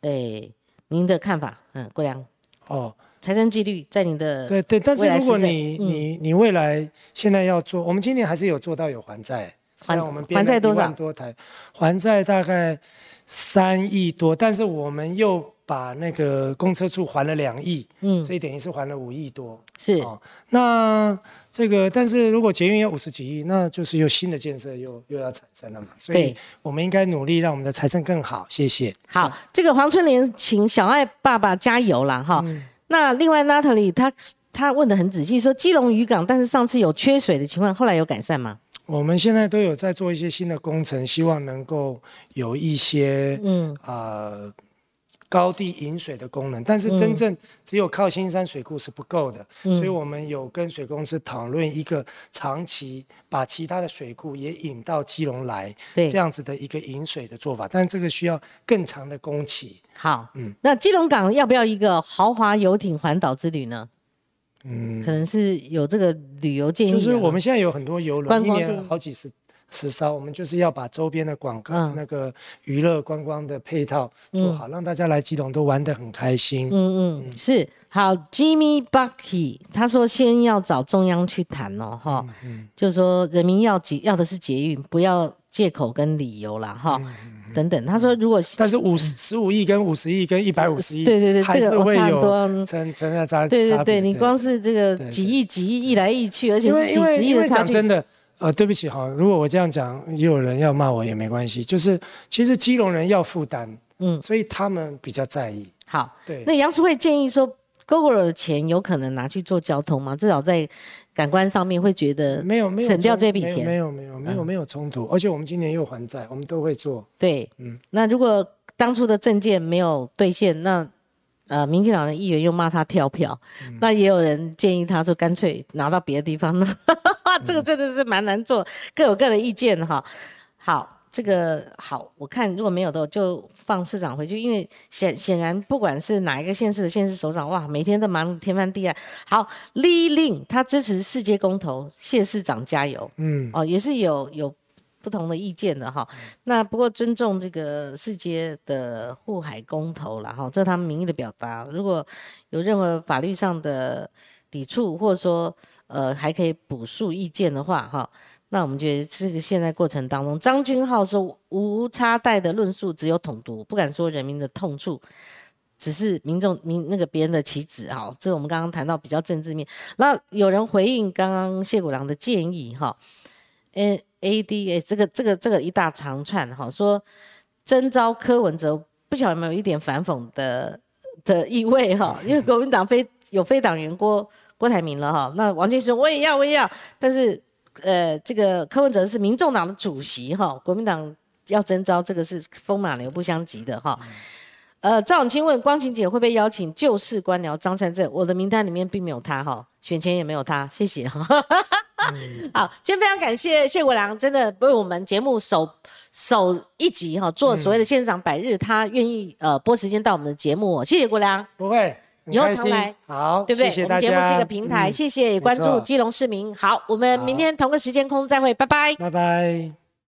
诶，您的看法？嗯，郭良。哦，财政纪律在您的对对，但是如果你你你未来现在要做，我们今年还是有做到有还债，还我们还债多少？多台还债大概三亿多，但是我们又。把那个公车处还了两亿，嗯，所以等于是还了五亿多。是，那这个，但是如果捷运要五十几亿，那就是又新的建设又又要产生了嘛。所以我们应该努力让我们的财政更好。谢谢。好，这个黄春莲，请小爱爸爸加油啦哈。那另外 Natalie 他他问的很仔细，说基隆渔港，但是上次有缺水的情况，后来有改善吗？我们现在都有在做一些新的工程，希望能够有一些嗯啊。高地引水的功能，但是真正只有靠新山水库是不够的，所以我们有跟水公司讨论一个长期把其他的水库也引到基隆来，这样子的一个引水的做法，但是这个需要更长的工期。好，嗯，那基隆港要不要一个豪华游艇环岛之旅呢？嗯，可能是有这个旅游建议，就是我们现在有很多游轮，一年好几十。实烧，我们就是要把周边的广告、那个娱乐观光的配套做好，让大家来基隆都玩得很开心。嗯嗯，是好。Jimmy Bucky 他说，先要找中央去谈哦，哈，就是说人民要捷要的是捷运，不要借口跟理由了哈。等等，他说如果但是五十十五亿跟五十亿跟一百五十亿，对对对，这个差不多，真真的差对对对，你光是这个几亿几亿亿来亿去，而且是几十亿的真的。呃，对不起哈，如果我这样讲，也有人要骂我也没关系。就是其实基隆人要负担，嗯，所以他们比较在意。好，对。那杨淑慧建议说，GoGo 的钱有可能拿去做交通吗？至少在感官上面会觉得没有没有省掉这笔钱，没有没有没有没有冲突。而且我们今年又还债，我们都会做。对，嗯。那如果当初的证件没有兑现，那呃，民进党的议员又骂他跳票，那也有人建议他说，干脆拿到别的地方呢。这个真的是蛮难做，各有各的意见哈。好，这个好，我看如果没有的，就放市长回去，因为显显然不管是哪一个县市的县市首长，哇，每天都忙天翻地暗。好，李令他支持世界公投，谢市长加油。嗯，哦，也是有有不同的意见的哈。那不过尊重这个世界的护海公投了哈，这是他们民意的表达。如果有任何法律上的抵触，或者说呃还可以补述意见的话哈，那我们觉得这个现在过程当中，张君浩说无差带的论述只有统独，不敢说人民的痛处。只是民众民那个别人的棋子哈，这是我们刚刚谈到比较政治面。那有人回应刚刚谢谷良的建议哈，A A D A 这个这个这个一大长串哈，说征召柯文哲，不晓得有没有一点反讽的的意味哈？因为国民党非有非党员郭郭台铭了哈，那王建说我也要我也要，但是呃这个柯文哲是民众党的主席哈，国民党要征召这个是风马牛不相及的哈。呃，赵永清问光晴姐会不会邀请旧式官僚张善政？我的名单里面并没有他哈，选前也没有他，谢谢哈。好，今天非常感谢谢国良，真的为我们节目首首一集哈做所谓的现场百日，他愿意呃拨时间到我们的节目，谢谢国良。不会，以后常来，好，对不对？谢谢我们节目是一个平台，谢谢关注基隆市民。好，我们明天同个时间空再会，拜拜，拜拜。